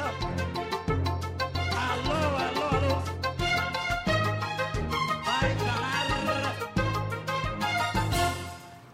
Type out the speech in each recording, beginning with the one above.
WhatsApp. Alô, alô, alô. Vai.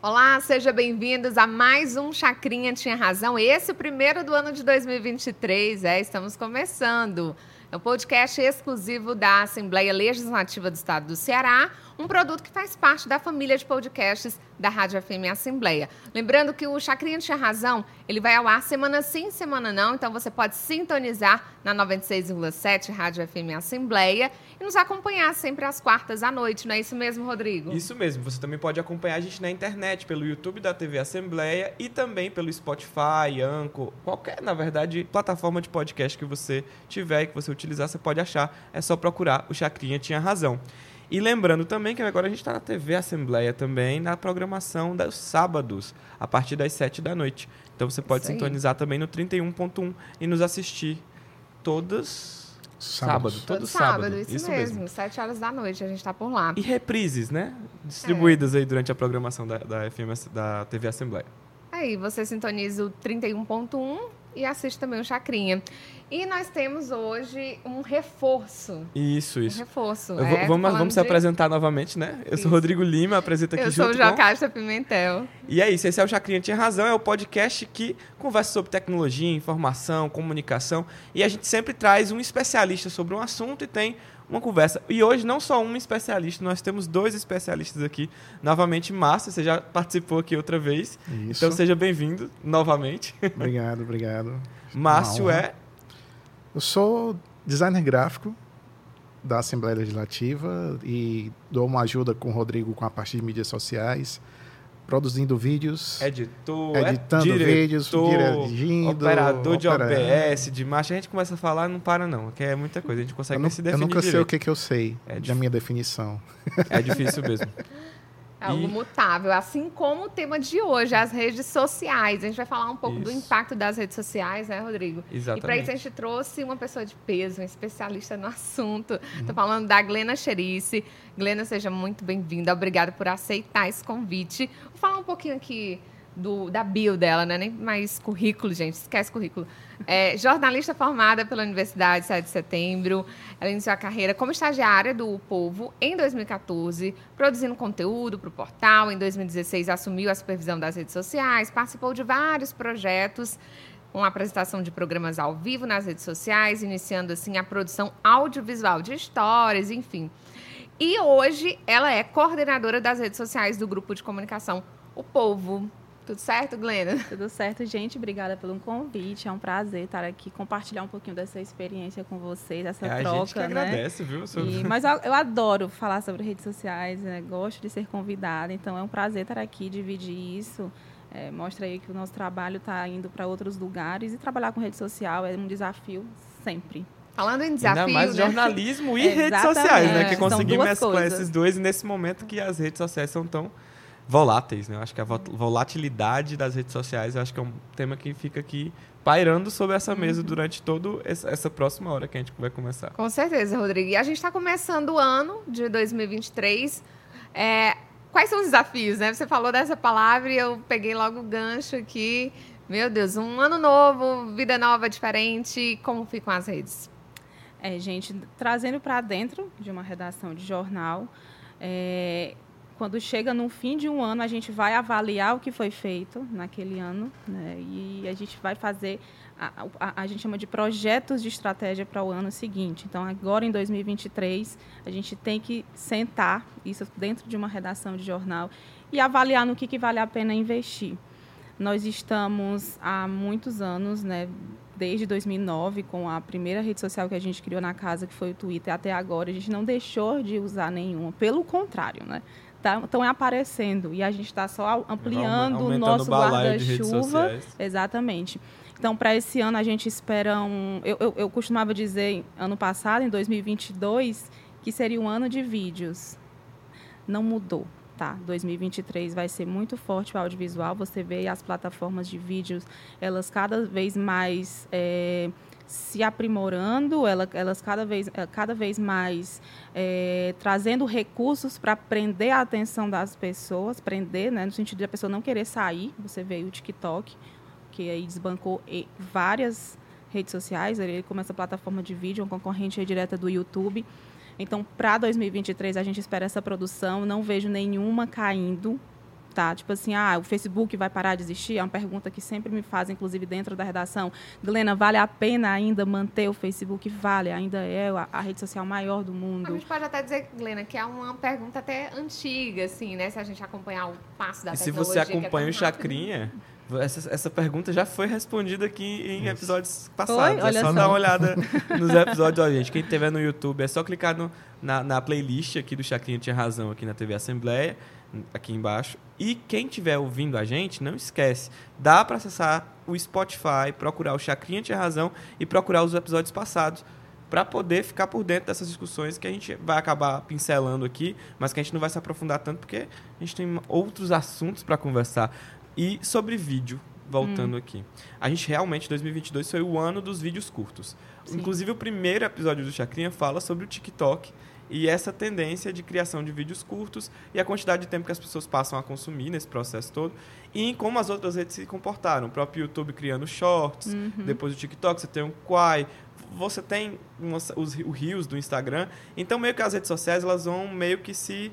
Olá, sejam bem-vindos a mais um Chacrinha Tinha Razão. Esse é o primeiro do ano de 2023, é, estamos começando. É um podcast exclusivo da Assembleia Legislativa do Estado do Ceará, um produto que faz parte da família de podcasts da Rádio FM Assembleia. Lembrando que o Chacrinha Tinha Razão, ele vai ao ar semana sim, semana não, então você pode sintonizar na 96,7 Rádio FM Assembleia e nos acompanhar sempre às quartas à noite, não é isso mesmo, Rodrigo? Isso mesmo, você também pode acompanhar a gente na internet, pelo YouTube da TV Assembleia e também pelo Spotify, Anchor, qualquer, na verdade, plataforma de podcast que você tiver e que você utilizar, você pode achar. É só procurar o Chacrinha Tinha Razão. E lembrando também que agora a gente está na TV Assembleia também, na programação dos sábados, a partir das 7 da noite. Então você pode Isso sintonizar também no 31.1 e nos assistir todos sábado, Sábados. todo, sábado. isso, mesmo, sete horas da noite, a gente está por lá. E reprises, né? Distribuídas aí durante a programação da, da, FM, da TV Assembleia. Aí você sintoniza o 31.1 e assiste também o Chacrinha. E nós temos hoje um reforço. Isso, Um isso. reforço. Eu é, vamos vamos se de- apresentar novamente, né? Eu Isso. sou Rodrigo Lima, apresento aqui Eu sou o junto com... Jocasta Pimentel. E é isso, esse é o Chacrinha Tinha Razão, é o podcast que conversa sobre tecnologia, informação, comunicação. E a gente sempre traz um especialista sobre um assunto e tem uma conversa. E hoje não só um especialista, nós temos dois especialistas aqui. Novamente, Márcio, você já participou aqui outra vez. Isso. Então seja bem-vindo novamente. Obrigado, obrigado. Márcio é Eu sou designer gráfico da Assembleia Legislativa e dou uma ajuda com o Rodrigo com a parte de mídias sociais, produzindo vídeos, editor, editando é vídeos, diretor, dirigindo, operador de opera- OBS, de marcha. A gente começa a falar, não para não, que é muita coisa. A gente consegue Eu, nu- se eu definir nunca sei o direito. que, que eu sei É da minha definição. É difícil mesmo. É algo E- mutável, assim como o tema de hoje, as redes sociais. A gente vai falar um pouco do Isso. impacto das redes sociais, né, Rodrigo? E para Exatamente. isso a gente trouxe uma pessoa de peso, um especialista no assunto. Uhum. Estou falando da Glena Cherice. Glena, seja muito bem-vinda. Obrigada por aceitar esse convite. Vou falar um pouquinho aqui do, da bio dela, né? Nem mais currículo, gente. Esquece currículo. É, jornalista formada pela Universidade 7 de Setembro. Ela iniciou a carreira como estagiária do Povo em 2014, produzindo conteúdo para o portal. Em 2016, assumiu a supervisão das redes sociais, participou de vários projetos com apresentação de programas ao vivo nas redes sociais, iniciando assim a produção audiovisual de histórias, enfim. E hoje ela é coordenadora das redes sociais do grupo de comunicação O Povo. Tudo certo, Glena? Tudo certo, gente. Obrigada pelo convite. É um prazer estar aqui, compartilhar um pouquinho dessa experiência com vocês, essa É a troca, gente que né? agradece, viu? E- mas eu, eu adoro falar sobre redes sociais, né? gosto de ser convidada, então é um prazer estar aqui, dividir isso. É, mostra aí que o nosso trabalho está indo para outros lugares e trabalhar com rede social é um desafio sempre. Falando em desafio, Ainda mais né? jornalismo e redes Exatamente. sociais, né? Que conseguir mesclar coisas. esses dois nesse momento que as redes sociais são tão voláteis, né? Eu acho que a vo- volatilidade das redes sociais, eu acho que é um tema que fica aqui pairando sobre essa mesa Uhum. durante toda essa, essa próxima hora que a gente vai começar. Com certeza, Rodrigo. E a gente está começando o ano de 2023. É, quais são os desafios, né? Você falou dessa palavra e eu peguei logo o gancho aqui. Meu Deus, um ano novo, vida nova, diferente. Como ficam as redes? É, gente, trazendo para dentro de uma redação de jornal, é, quando chega no fim de um ano, a gente vai avaliar o que foi feito naquele ano, né, e a gente vai fazer, a, a- a gente chama de projetos de estratégia para o ano seguinte. Então, agora em 2023, a gente tem que sentar isso dentro de uma redação de jornal e avaliar no que, que vale a pena investir. Nós estamos há muitos anos, né, desde 2009, com a primeira rede social que a gente criou na casa, que foi o Twitter, até agora, a gente não deixou de usar nenhuma. Pelo contrário, né? Estão aparecendo e a gente está só ampliando o nosso guarda-chuva. Exatamente. Então, para esse ano, a gente espera um. Eu, eu, eu costumava dizer, ano passado, em 2022, que seria um ano de vídeos. Não mudou. Tá, 2023 vai ser muito forte o audiovisual. Você vê as plataformas de vídeos, elas cada vez mais é, se aprimorando, ela- elas cada vez, eh, cada vez mais é, trazendo recursos para prender a atenção das pessoas, prender, né, no sentido de a pessoa não querer sair. Você vê o TikTok, que aí desbancou várias redes sociais, ele como essa plataforma de vídeo, uma concorrente direta do YouTube. Então, para 2023, a gente espera essa produção. Não vejo nenhuma caindo, tá? Tipo assim, ah, o Facebook vai parar de existir? É uma pergunta que sempre me fazem, inclusive dentro da redação. Glena, vale a pena ainda manter o Facebook? Vale, ainda é a, a rede social maior do A mundo. gente pode até dizer, Glena, que é uma pergunta até antiga, assim, né? Se a gente acompanhar o passo da E se você é acompanha o tão rápido. Chacrinha, essa, essa pergunta já foi respondida aqui em episódios passados. Olha é só só. dar uma olhada nos episódios. Ó, gente, quem estiver no YouTube, é só clicar no- na, na playlist aqui do Chacrinha Tinha Razão aqui na TV Assembleia, aqui embaixo. E quem estiver ouvindo a gente, não esquece, dá para acessar o Spotify, procurar o Chacrinha Tinha Razão e procurar os episódios passados para poder ficar por dentro dessas discussões que a gente vai acabar pincelando aqui, mas que a gente não vai se aprofundar tanto porque a gente tem outros assuntos para conversar. E sobre vídeo, voltando aqui. A gente realmente, 2022 foi o ano dos vídeos curtos. Sim. Inclusive, o primeiro episódio do Chacrinha fala sobre o TikTok e essa tendência de criação de vídeos curtos e a quantidade de tempo que as pessoas passam a consumir nesse processo todo e em como as outras redes se comportaram. O próprio YouTube criando shorts, depois o TikTok, você tem o Quai, você tem os, o Reels do Instagram. Então, meio que as redes sociais, elas vão meio que se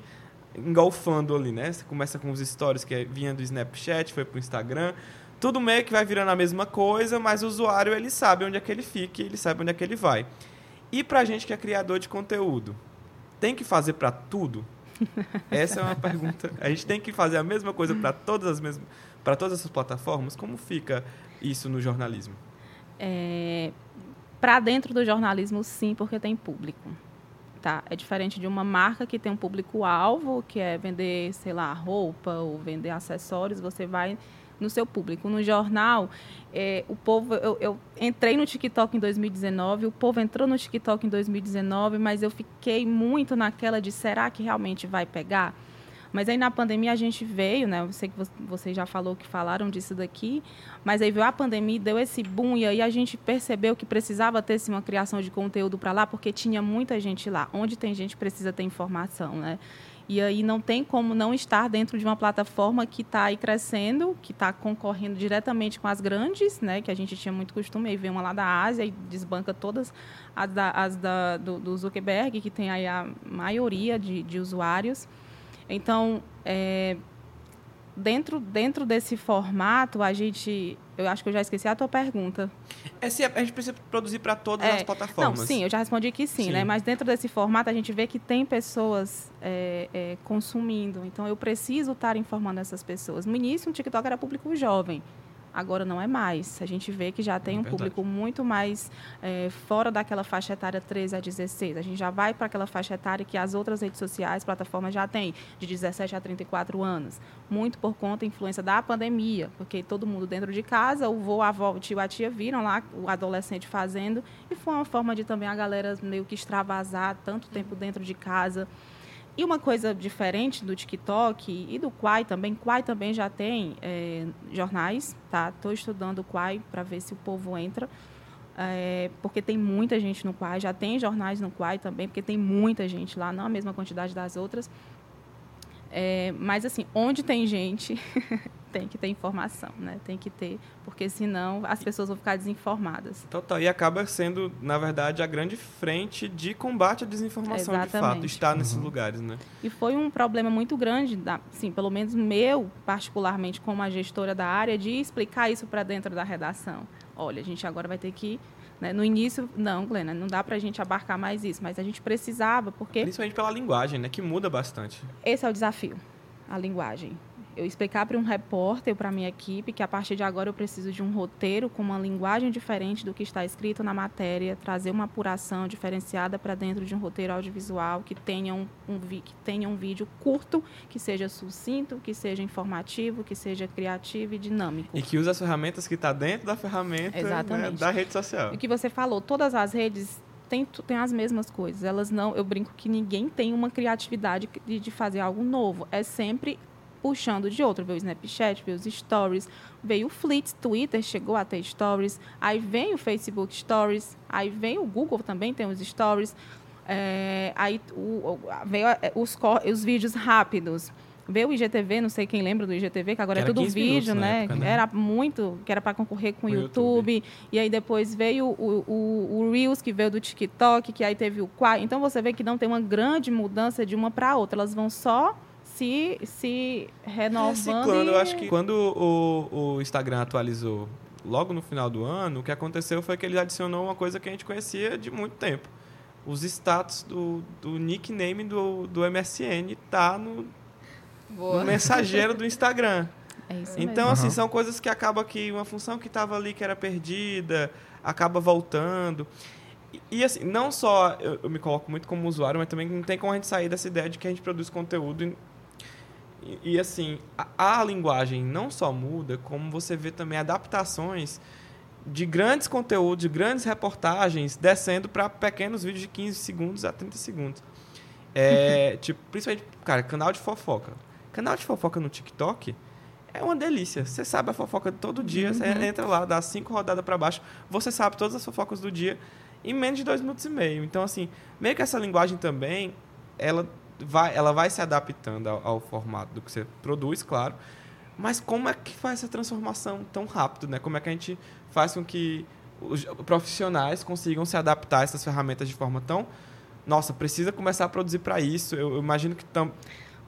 engolfando ali, né? Você começa com os stories que é- vinha do Snapchat, foi pro Instagram. Tudo meio que vai virando a mesma coisa, mas o usuário ele sabe onde é que ele fica, e ele sabe onde é que ele vai. E pra gente que é criador de conteúdo, tem que fazer pra tudo? Essa é uma pergunta. A gente tem que fazer a mesma coisa para todas as mesmas para todas essas plataformas? Como fica isso no jornalismo? É, para dentro do jornalismo, sim, porque tem público. Tá? É diferente de uma marca que tem um público-alvo, que é vender, sei lá, roupa ou vender acessórios, você vai no seu público. No jornal, é, o povo. Eu, eu entrei no TikTok em 2019, o povo entrou no TikTok em 2019, mas eu fiquei muito naquela de será que realmente vai pegar? Mas aí na pandemia a gente veio, né? Eu sei que vo- você já falou que falaram disso daqui, mas aí veio a pandemia, deu esse boom e aí a gente percebeu que precisava ter uma criação de conteúdo para lá, porque tinha muita gente lá. Onde tem gente precisa ter informação, né? E aí não tem como não estar dentro de uma plataforma que está aí crescendo, que está concorrendo diretamente com as grandes, né? Que a gente tinha muito costume, aí vem uma lá da Ásia e desbanca todas as, da, as da, do, do Zuckerberg, que tem aí a maioria de, de usuários. Então, é, dentro, dentro desse formato, a gente. Eu acho que eu já esqueci a tua pergunta. É se a gente precisa produzir para todas É, as plataformas. Não, sim, eu já respondi que sim, Sim. né? Mas dentro desse formato a gente vê que tem pessoas é, é, consumindo. Então eu preciso estar informando essas pessoas. No início, o TikTok era público jovem. Agora não é mais. A gente vê que já tem É um verdade. público muito mais é, fora daquela faixa etária 13 a 16. A gente já vai para aquela faixa etária que as outras redes sociais, plataformas já têm, de 17 a 34 anos. Muito por conta da influência da pandemia, porque todo mundo dentro de casa, o vô, a avó, o tio, a tia viram lá o adolescente fazendo e foi uma forma de também a galera meio que extravasar tanto tempo dentro de casa. E uma coisa diferente do TikTok e do Quai também, Quai também já tem é, jornais, tá? Estou estudando o Quai para ver se o povo entra, é, porque tem muita gente no Quai, já tem jornais no Quai também, porque tem muita gente lá, não a mesma quantidade das outras. É, mas assim, onde tem gente, tem que ter informação, né? Tem que ter, porque senão as pessoas vão ficar desinformadas. Total. E acaba sendo, na verdade, a grande frente de combate à desinformação, de fato, Exatamente. estar nesses lugares, né? E foi um problema muito grande, sim, pelo menos meu, particularmente como a gestora da área, de explicar isso para dentro da redação. Olha, a gente agora vai ter que. né, no início, não, Glena, não dá para a gente abarcar mais isso, mas a gente precisava, porque Principalmente pela linguagem, né? Que muda bastante. esse é o desafio, a linguagem. Eu explicar para um repórter, para a minha equipe, que a partir de agora eu preciso de um roteiro com uma linguagem diferente do que está escrito na matéria, trazer uma apuração diferenciada para dentro de um roteiro audiovisual que tenha um, um que tenha um vídeo curto, que seja sucinto, que seja informativo, que seja criativo e dinâmico. E que usa as ferramentas que está dentro da ferramenta né, da rede social. O que você falou, todas as redes têm, tu- têm as mesmas coisas. Elas não, eu brinco que ninguém tem uma criatividade de, de fazer algo novo. É sempre puxando de outro. Veio o Snapchat, veio os Stories, veio o Fleets, Twitter chegou a ter Stories, aí vem o Facebook Stories, aí vem o Google também tem os Stories, é, aí o, veio a- os, os vídeos rápidos. ver o IGTV, não sei quem lembra do IGTV, que agora Que é tudo 15 vídeo, minutos né? época, né? Era muito, que era para concorrer com o o YouTube, E aí depois veio o, o, o Reels, que veio do TikTok, que aí teve o Quai. Então você vê que não tem uma grande mudança de uma para outra. Elas vão só se, se renovando. Reciclando, e- eu acho que quando o, o Instagram atualizou logo no final do ano, o que aconteceu foi que ele adicionou uma coisa que a gente conhecia de muito tempo. Os status do, do nickname do, do MSN tá no, no mensageiro do Instagram. É isso Então, mesmo. assim, Aham. são coisas que acaba que uma função que estava ali que era perdida, acaba voltando. E, e, assim, não só eu, eu me coloco muito como usuário, mas também não tem como a gente sair dessa ideia de que a gente produz conteúdo. E, assim, a, a linguagem não só muda, como você vê também adaptações de grandes conteúdos, de grandes reportagens, descendo para pequenos vídeos de 15 segundos a 30 segundos. É, tipo, principalmente, cara, canal de fofoca. Canal de fofoca no TikTok é uma delícia. Você sabe a fofoca todo dia, você entra lá, dá cinco rodadas para baixo, você sabe todas as fofocas do dia em menos de dois minutos e meio. Então, assim, meio que essa linguagem também, ela vai, ela vai se adaptando ao, ao formato do que você produz, claro. Mas como é que faz essa transformação tão rápido, né? Como é que a gente faz com que os profissionais consigam se adaptar a essas ferramentas de forma tão... Nossa, precisa começar a produzir para isso. Eu, eu imagino que tam,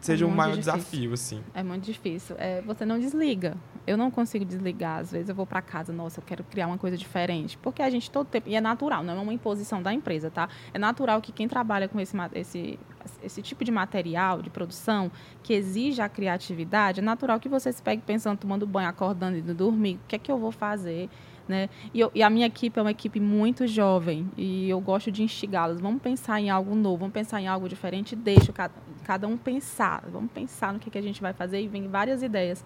seja um muito maior difícil. desafio, assim. É muito difícil. É, você não desliga. Eu não consigo desligar. Às vezes eu vou para casa, nossa, eu quero criar uma coisa diferente. Porque a gente todo tempo. E é natural, não é uma imposição da empresa, tá? É natural que quem trabalha com esse, esse, esse tipo de material, de produção, que exige a criatividade, é natural que você se pegue pensando, tomando banho, acordando e dormir. O que é que eu vou fazer? Né? E, eu- e a minha equipe é uma equipe muito jovem e eu gosto de instigá-los. Vamos pensar em algo novo, vamos pensar em algo diferente. Deixa cada, cada um pensar. Vamos pensar no que, que a gente vai fazer e vem várias ideias.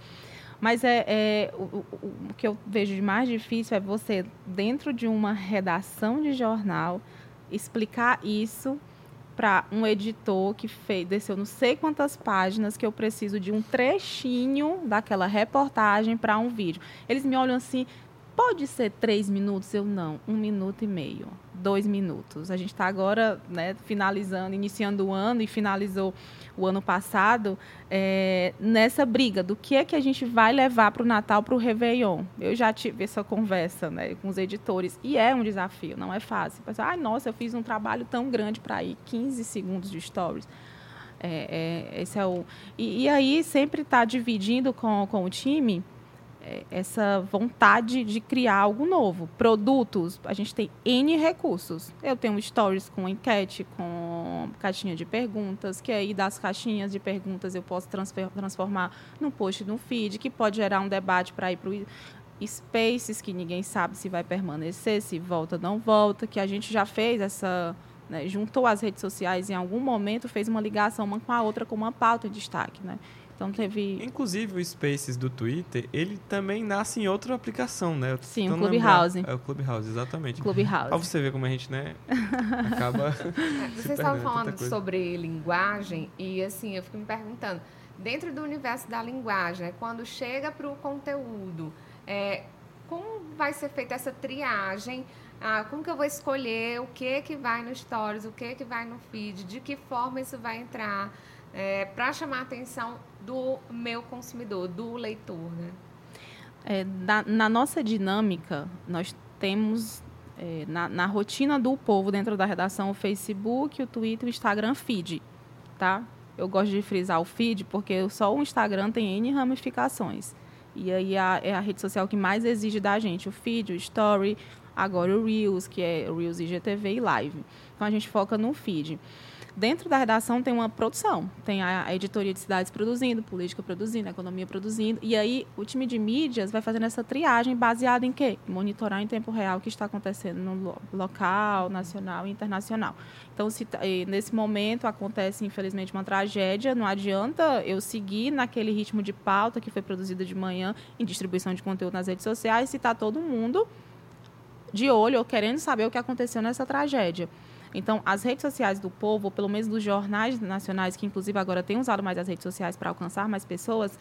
Mas é, é, o, o- o que eu vejo de mais difícil é você, dentro de uma redação de jornal, explicar isso para um editor que fez, desceu não sei quantas páginas que eu preciso de um trechinho daquela reportagem para um vídeo. Eles me olham assim, pode ser três minutos? Eu não, um minuto e meio, dois minutos. A gente está agora né, finalizando, iniciando o ano e finalizou o ano passado é, nessa briga do que é que a gente vai levar para o Natal, para o Réveillon. Eu já tive essa conversa né, com os editores e é um desafio, não é fácil. Ai, nossa, eu fiz um trabalho tão grande para ir 15 segundos de stories. É, é, esse é o e, e aí sempre está dividindo com, com o time essa vontade de criar algo novo. Produtos, a gente tem N recursos. Eu tenho stories com enquete, com caixinha de perguntas, que aí das caixinhas de perguntas eu posso transformar num post no feed, que pode gerar um debate para ir para o Spaces, que ninguém sabe se vai permanecer, se volta ou não volta, que a gente já fez essa. né, juntou as redes sociais em algum momento, fez uma ligação uma com a outra com uma pauta em destaque. Né? Então teve. Inclusive o Spaces do Twitter, ele também nasce em outra aplicação, né? Sim, o Clubhouse. É o Clubhouse, exatamente. Clubhouse. Pra você ver como a gente, né, acaba... Vocês estavam tanta falando sobre linguagem e assim, eu fico me perguntando, dentro do universo da linguagem, né, quando chega para o conteúdo, é, como vai ser feita essa triagem? Ah, como que eu vou escolher o que que vai no stories, o que que vai no feed, de que forma isso vai entrar, para chamar a atenção do meu consumidor, do leitor, né? É, na, nossa dinâmica, nós temos é, na, na rotina do povo dentro da redação o Facebook, o Twitter, o Instagram, feed, tá? Eu gosto de frisar o feed porque só o Instagram tem N ramificações. E aí a- é a rede social que mais exige da gente, o feed, o story, agora o Reels, que é Reels IGTV e Live. Então a gente foca no feed. Dentro da redação tem uma produção, tem a, a editoria de cidades produzindo, política produzindo, economia produzindo, e aí o time de mídias vai fazendo essa triagem baseada em quê? Monitorar em tempo real o que está acontecendo no lo- local, nacional e internacional. Então, se, tá- e nesse momento acontece, infelizmente, uma tragédia, não adianta eu seguir naquele ritmo de pauta que foi produzido de manhã em distribuição de conteúdo nas redes sociais, se está todo mundo de olho ou querendo saber o que aconteceu nessa tragédia. Então, as redes sociais do povo, ou pelo menos dos jornais nacionais, que inclusive agora têm usado mais as redes sociais para alcançar mais pessoas,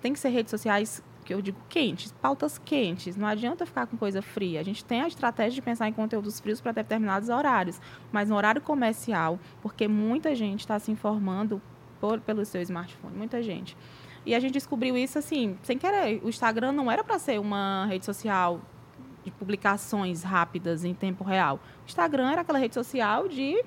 tem que ser redes sociais que eu digo quentes, pautas quentes. Não adianta ficar com coisa fria. A gente tem a estratégia de pensar em conteúdos frios para determinados horários, mas no horário comercial, porque muita gente está se informando por, pelo seu smartphone, muita gente. E a gente descobriu isso assim, sem querer. O Instagram não era para ser uma rede social de publicações rápidas em tempo real. O Instagram era aquela rede social de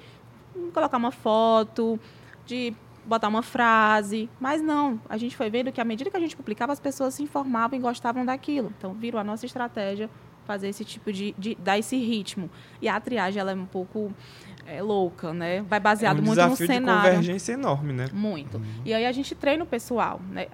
colocar uma foto, de botar uma frase, mas não. A gente foi vendo que à medida que a gente publicava, as pessoas se informavam e gostavam daquilo. Então, virou a nossa estratégia fazer esse tipo de, de dar esse ritmo. E a triagem ela é um pouco é, louca, né? Vai baseado é um muito no desafio de cenário. convergência enorme, né? Muito. E aí a gente treina o pessoal, né?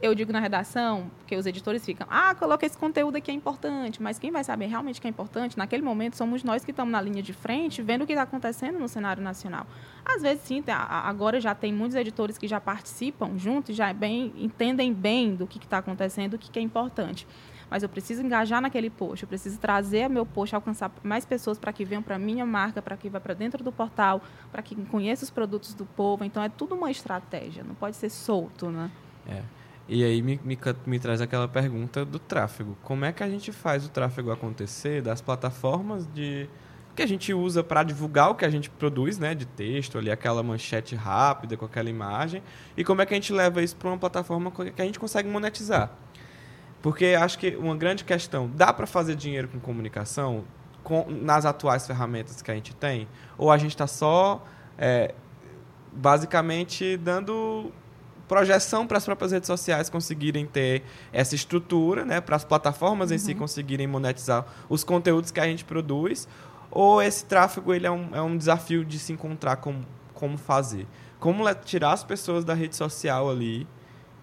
Eu digo na redação, porque os editores ficam, ah, coloca esse conteúdo aqui é importante, mas quem vai saber realmente que é importante, naquele momento, somos nós que estamos na linha de frente, vendo o que está acontecendo no cenário nacional. Às vezes, sim, a- agora já tem muitos editores que já participam juntos, já é bem, entendem bem do que está acontecendo, o que, que é importante. Mas eu preciso engajar naquele post, eu preciso trazer meu post, alcançar mais pessoas para que venham para a minha marca, para que vá para dentro do portal, para que conheça os produtos do povo. Então, é tudo uma estratégia, não pode ser solto, né? É. E aí me, me, me traz aquela pergunta do tráfego. Como é que a gente faz o tráfego acontecer das plataformas de que a gente usa para divulgar o que a gente produz, né, de texto, ali aquela manchete rápida com aquela imagem, e como é que a gente leva isso para uma plataforma que a gente consegue monetizar? Porque acho que uma grande questão, dá para fazer dinheiro com comunicação com- nas atuais ferramentas que a gente tem? Ou a gente está só é, basicamente dando projeção para as próprias redes sociais conseguirem ter essa estrutura, né, para as plataformas em si conseguirem monetizar os conteúdos que a gente produz, ou esse tráfego ele é um, é um desafio de se encontrar com como fazer, como tirar as pessoas da rede social ali,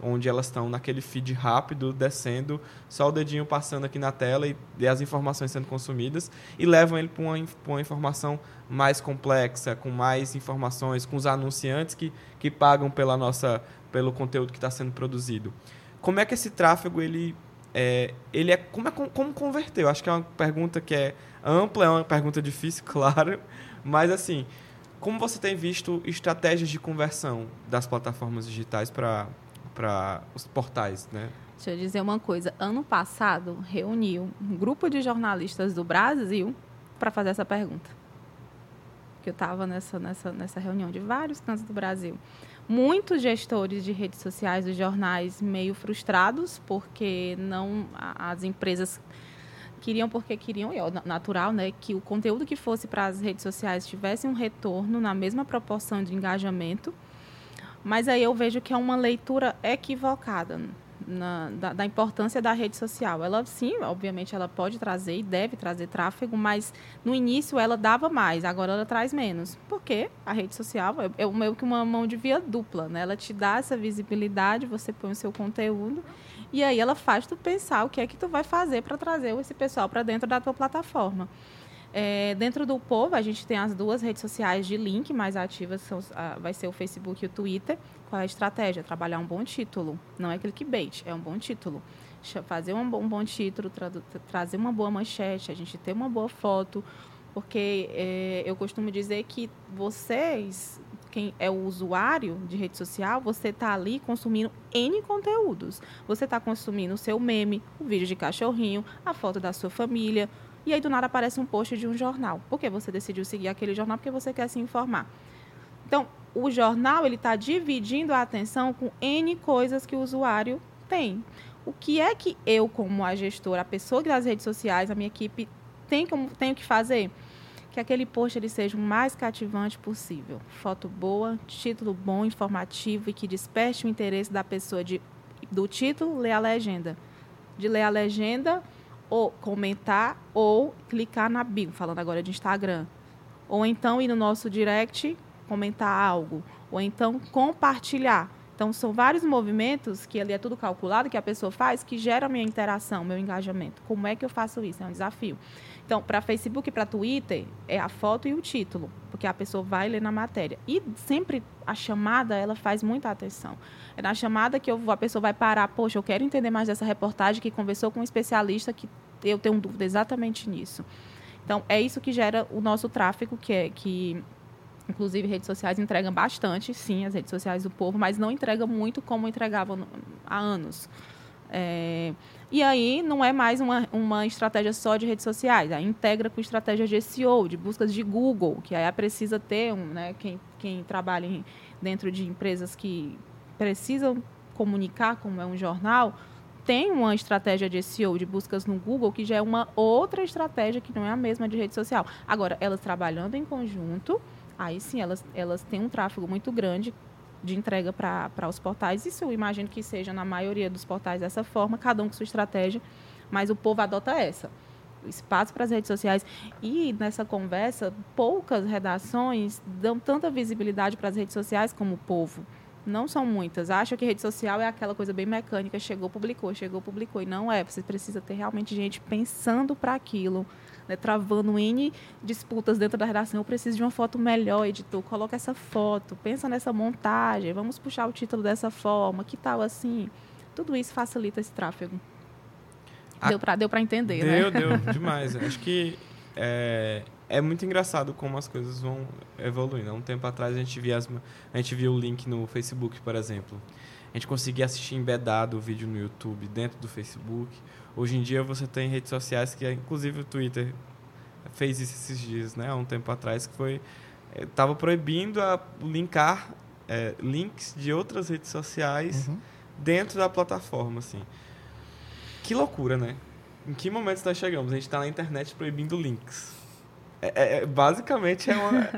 onde elas estão naquele feed rápido descendo, só o dedinho passando aqui na tela e, e as informações sendo consumidas e levam ele para uma, uma informação mais complexa, com mais informações, com os anunciantes que, que pagam pela nossa pelo conteúdo que está sendo produzido. Como é que esse tráfego ele é, ele é como é como converter? Acho que é uma pergunta que é ampla, é uma pergunta difícil, claro, mas assim, como você tem visto estratégias de conversão das plataformas digitais para para os portais, né? Deixa eu dizer uma coisa. Ano passado, reuniu um grupo de jornalistas do Brasil para fazer essa pergunta. Que eu estava nessa, nessa, nessa reunião de vários cantos do Brasil. Muitos gestores de redes sociais dos jornais meio frustrados, porque não as empresas queriam porque queriam, e é na- natural, né, que o conteúdo que fosse para as redes sociais tivesse um retorno na mesma proporção de engajamento. Mas aí eu vejo que é uma leitura equivocada na- da, da importância da rede social. Ela, sim, obviamente, ela pode trazer e deve trazer tráfego, mas no início ela dava mais, agora ela traz menos. Porque a rede social é, é meio que uma mão de via dupla, né? Ela te dá essa visibilidade, você põe o seu conteúdo, e aí ela faz tu pensar o que é que tu vai fazer para trazer esse pessoal para dentro da tua plataforma. É, dentro do Povo, a gente tem as duas redes sociais de link mais ativas, são, ah, vai ser o Facebook e o Twitter. Qual é a estratégia? Trabalhar um bom título. Não é clickbait, é um bom título. Fazer um bom, um bom título, tra- trazer uma boa manchete, a gente ter uma boa foto. Porque é, eu costumo dizer que vocês, quem é o usuário de rede social, você está ali consumindo N conteúdos. Você está consumindo o seu meme, o vídeo de cachorrinho, a foto da sua família, e aí do nada aparece um post de um jornal. Por que você decidiu seguir aquele jornal? Porque você quer se informar. Então, o jornal ele está dividindo a atenção com N coisas que o usuário tem. O que é que eu, como a gestora, a pessoa das redes sociais, a minha equipe, tem como, tenho que fazer? Que aquele post ele seja o mais cativante possível. Foto boa, título bom, informativo e que desperte o interesse da pessoa de, do título, ler a legenda. De ler a legenda, ou comentar, ou clicar na bio, falando agora de Instagram. Ou então ir no nosso direct comentar algo, ou então compartilhar. Então, são vários movimentos que ali é tudo calculado, que a pessoa faz, que gera a minha interação, meu engajamento. Como é que eu faço isso? É um desafio. Então, para Facebook e para Twitter, é a foto e o título, porque a pessoa vai ler na matéria. E sempre a chamada, ela faz muita atenção. É na chamada que eu a pessoa vai parar, poxa, eu quero entender mais dessa reportagem que conversou com um especialista que eu tenho dúvida exatamente nisso. Então, é isso que gera o nosso tráfego, que é que Inclusive, redes sociais entregam bastante, sim, as redes sociais do povo, mas não entrega muito como entregavam há anos. É, e aí não é mais uma, uma estratégia só de redes sociais, aí integra com estratégia de SEO, de buscas de Google, que aí precisa ter um, né, quem, quem trabalha em- dentro de empresas que precisam comunicar, como é um jornal, tem uma estratégia de SEO, de buscas no Google, que já é uma outra estratégia que não é a mesma de rede social. Agora, elas trabalhando em conjunto, aí sim elas, elas têm um tráfego muito grande de entrega para os portais. Isso eu imagino que seja na maioria dos portais dessa forma, cada um com sua estratégia, mas o povo adota essa. Espaço para as redes sociais. E nessa conversa, poucas redações dão tanta visibilidade para as redes sociais como o povo. Não são muitas. Acham que rede social é aquela coisa bem mecânica, chegou, publicou, chegou, publicou. E não é. Você precisa ter realmente gente pensando para aquilo, né, travando N disputas dentro da redação. Eu preciso de uma foto melhor, editor. Coloca essa foto, pensa nessa montagem, vamos puxar o título dessa forma, que tal assim? Tudo isso facilita esse tráfego. A- Deu para deu pra entender, Deu, né? deu, demais. Acho que é, é muito engraçado como as coisas vão evoluindo. Há um tempo atrás a gente via, as, a gente via o link no Facebook, por exemplo. A gente conseguia assistir embedado o vídeo no YouTube dentro do Facebook. Hoje em dia você tem redes sociais que, inclusive o Twitter fez isso esses dias, né? Há um tempo atrás, que foi... Estava proibindo a linkar é, links de outras redes sociais Uhum. dentro da plataforma, assim. Que loucura, né? Em que momento nós chegamos? A gente está na internet proibindo links. É, é- é- basicamente é uma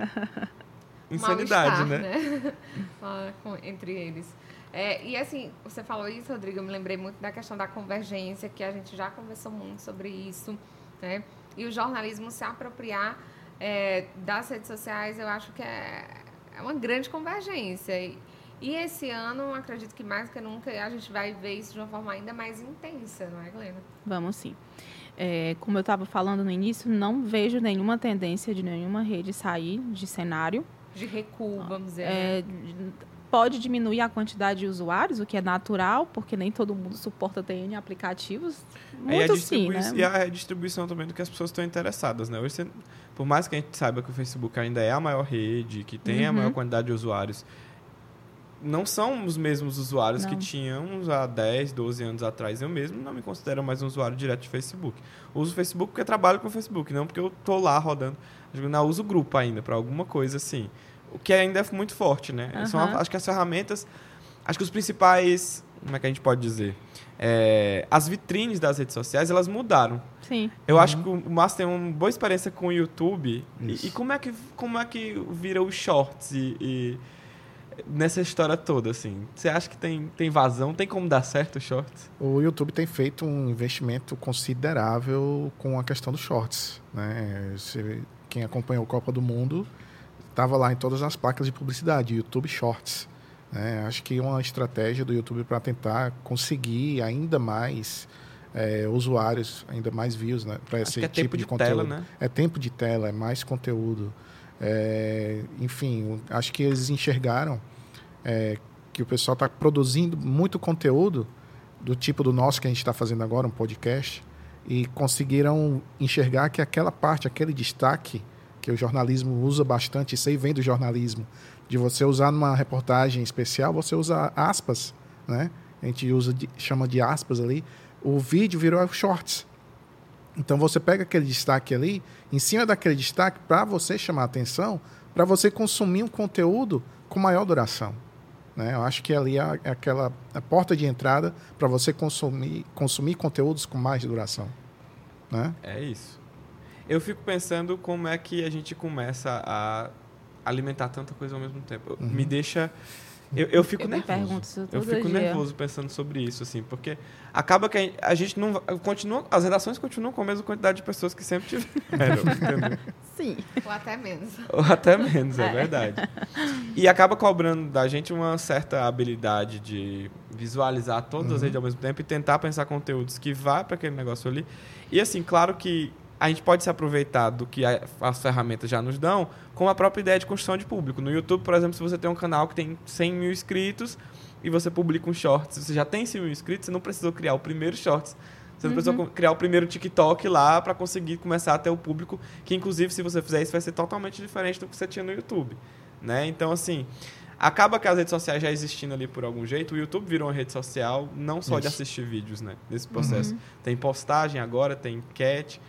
insanidade, né? Com- Entre eles. É, e assim, você falou isso, Rodrigo, eu me lembrei muito da questão da convergência, que a gente já conversou muito sobre isso, né? E o jornalismo se apropriar é, das redes sociais, eu acho que é, é uma grande convergência. E, e esse ano, acredito que mais do que nunca, a gente vai ver isso de uma forma ainda mais intensa, não é, Glena? Vamos sim. É, como eu estava falando no início, não vejo nenhuma tendência de nenhuma rede sair de cenário. De recuo, vamos dizer. É, né? Pode diminuir a quantidade de usuários, o que é natural, porque nem todo mundo suporta ter N aplicativos. A, Muito sim, né? e a redistribuição também do que as pessoas estão interessadas, né? Hoje, você- por mais que a gente saiba que o Facebook ainda é a maior rede, que tem a Uhum. maior quantidade de usuários, não são os mesmos usuários que Não. tínhamos há 10, 12 anos atrás. Eu mesmo não me considero mais um usuário direto de Facebook. Uso o Facebook porque trabalho com o Facebook, não porque eu tô lá rodando. Eu não uso o grupo ainda para alguma coisa assim. O que ainda é muito forte, né? São, Aham. acho que as ferramentas, acho que os principais, como é que a gente pode dizer? É, as vitrines das redes sociais, elas mudaram. Sim. Eu acho que o Márcio tem uma boa experiência com o YouTube. E, e como, é que, como é que vira os shorts e, e nessa história toda, assim? Você acha que tem, tem vazão? Tem como dar certo os shorts? O YouTube tem feito um investimento considerável com a questão dos shorts. Né? Você- quem acompanhou a Copa do Mundo estava lá em todas as placas de publicidade, YouTube Shorts. né? Acho que é uma estratégia do YouTube para tentar conseguir ainda mais eh, usuários, ainda mais views né? para esse é tipo de, de, conteúdo. tela, né? É tempo de tela, é mais conteúdo. É, enfim, acho que eles enxergaram é, que o pessoal está produzindo muito conteúdo do tipo do nosso que a gente está fazendo agora, um podcast, e conseguiram enxergar que aquela parte, aquele destaque que o jornalismo usa bastante, isso aí vem do jornalismo, de você usar numa reportagem especial, você usa aspas, né? A gente usa de- chama de aspas ali. O vídeo virou shorts. Então você pega aquele destaque ali, em cima daquele destaque, para você chamar atenção, para você consumir um conteúdo com maior duração. Né? Eu acho que ali é é aquela a porta de entrada para você consumir, consumir conteúdos com mais duração. Né? É isso. Eu fico pensando como é que a gente começa a alimentar tanta coisa ao mesmo tempo. Uhum. Me deixa. Eu, eu fico Eu me nervoso. pergunto isso Eu fico dia. nervoso pensando sobre isso, assim, porque acaba que a gente- não. Continua, as redações continuam com a mesma quantidade de pessoas que sempre tiveram. entendeu? Sim. Ou até menos. Ou até menos, é É. verdade. E acaba cobrando da gente uma certa habilidade de visualizar todas as redes ao mesmo tempo e tentar pensar conteúdos que vá para aquele negócio ali. E assim, claro que a gente pode se aproveitar do que a- as ferramentas já nos dão com a própria ideia de construção de público. No YouTube, por exemplo, se você tem um canal que tem 100 mil inscritos e você publica um shorts, você já tem 100 mil inscritos, você não precisou criar o primeiro shorts. Você não precisou criar o primeiro TikTok lá para conseguir começar a ter o público, que inclusive se você fizer isso vai ser totalmente diferente do que você tinha no YouTube, né? Então assim, Acaba que as redes sociais já existindo ali por algum jeito, o YouTube virou uma rede social não só de Isso. assistir vídeos, né? Desse processo. Tem postagem agora, tem enquete,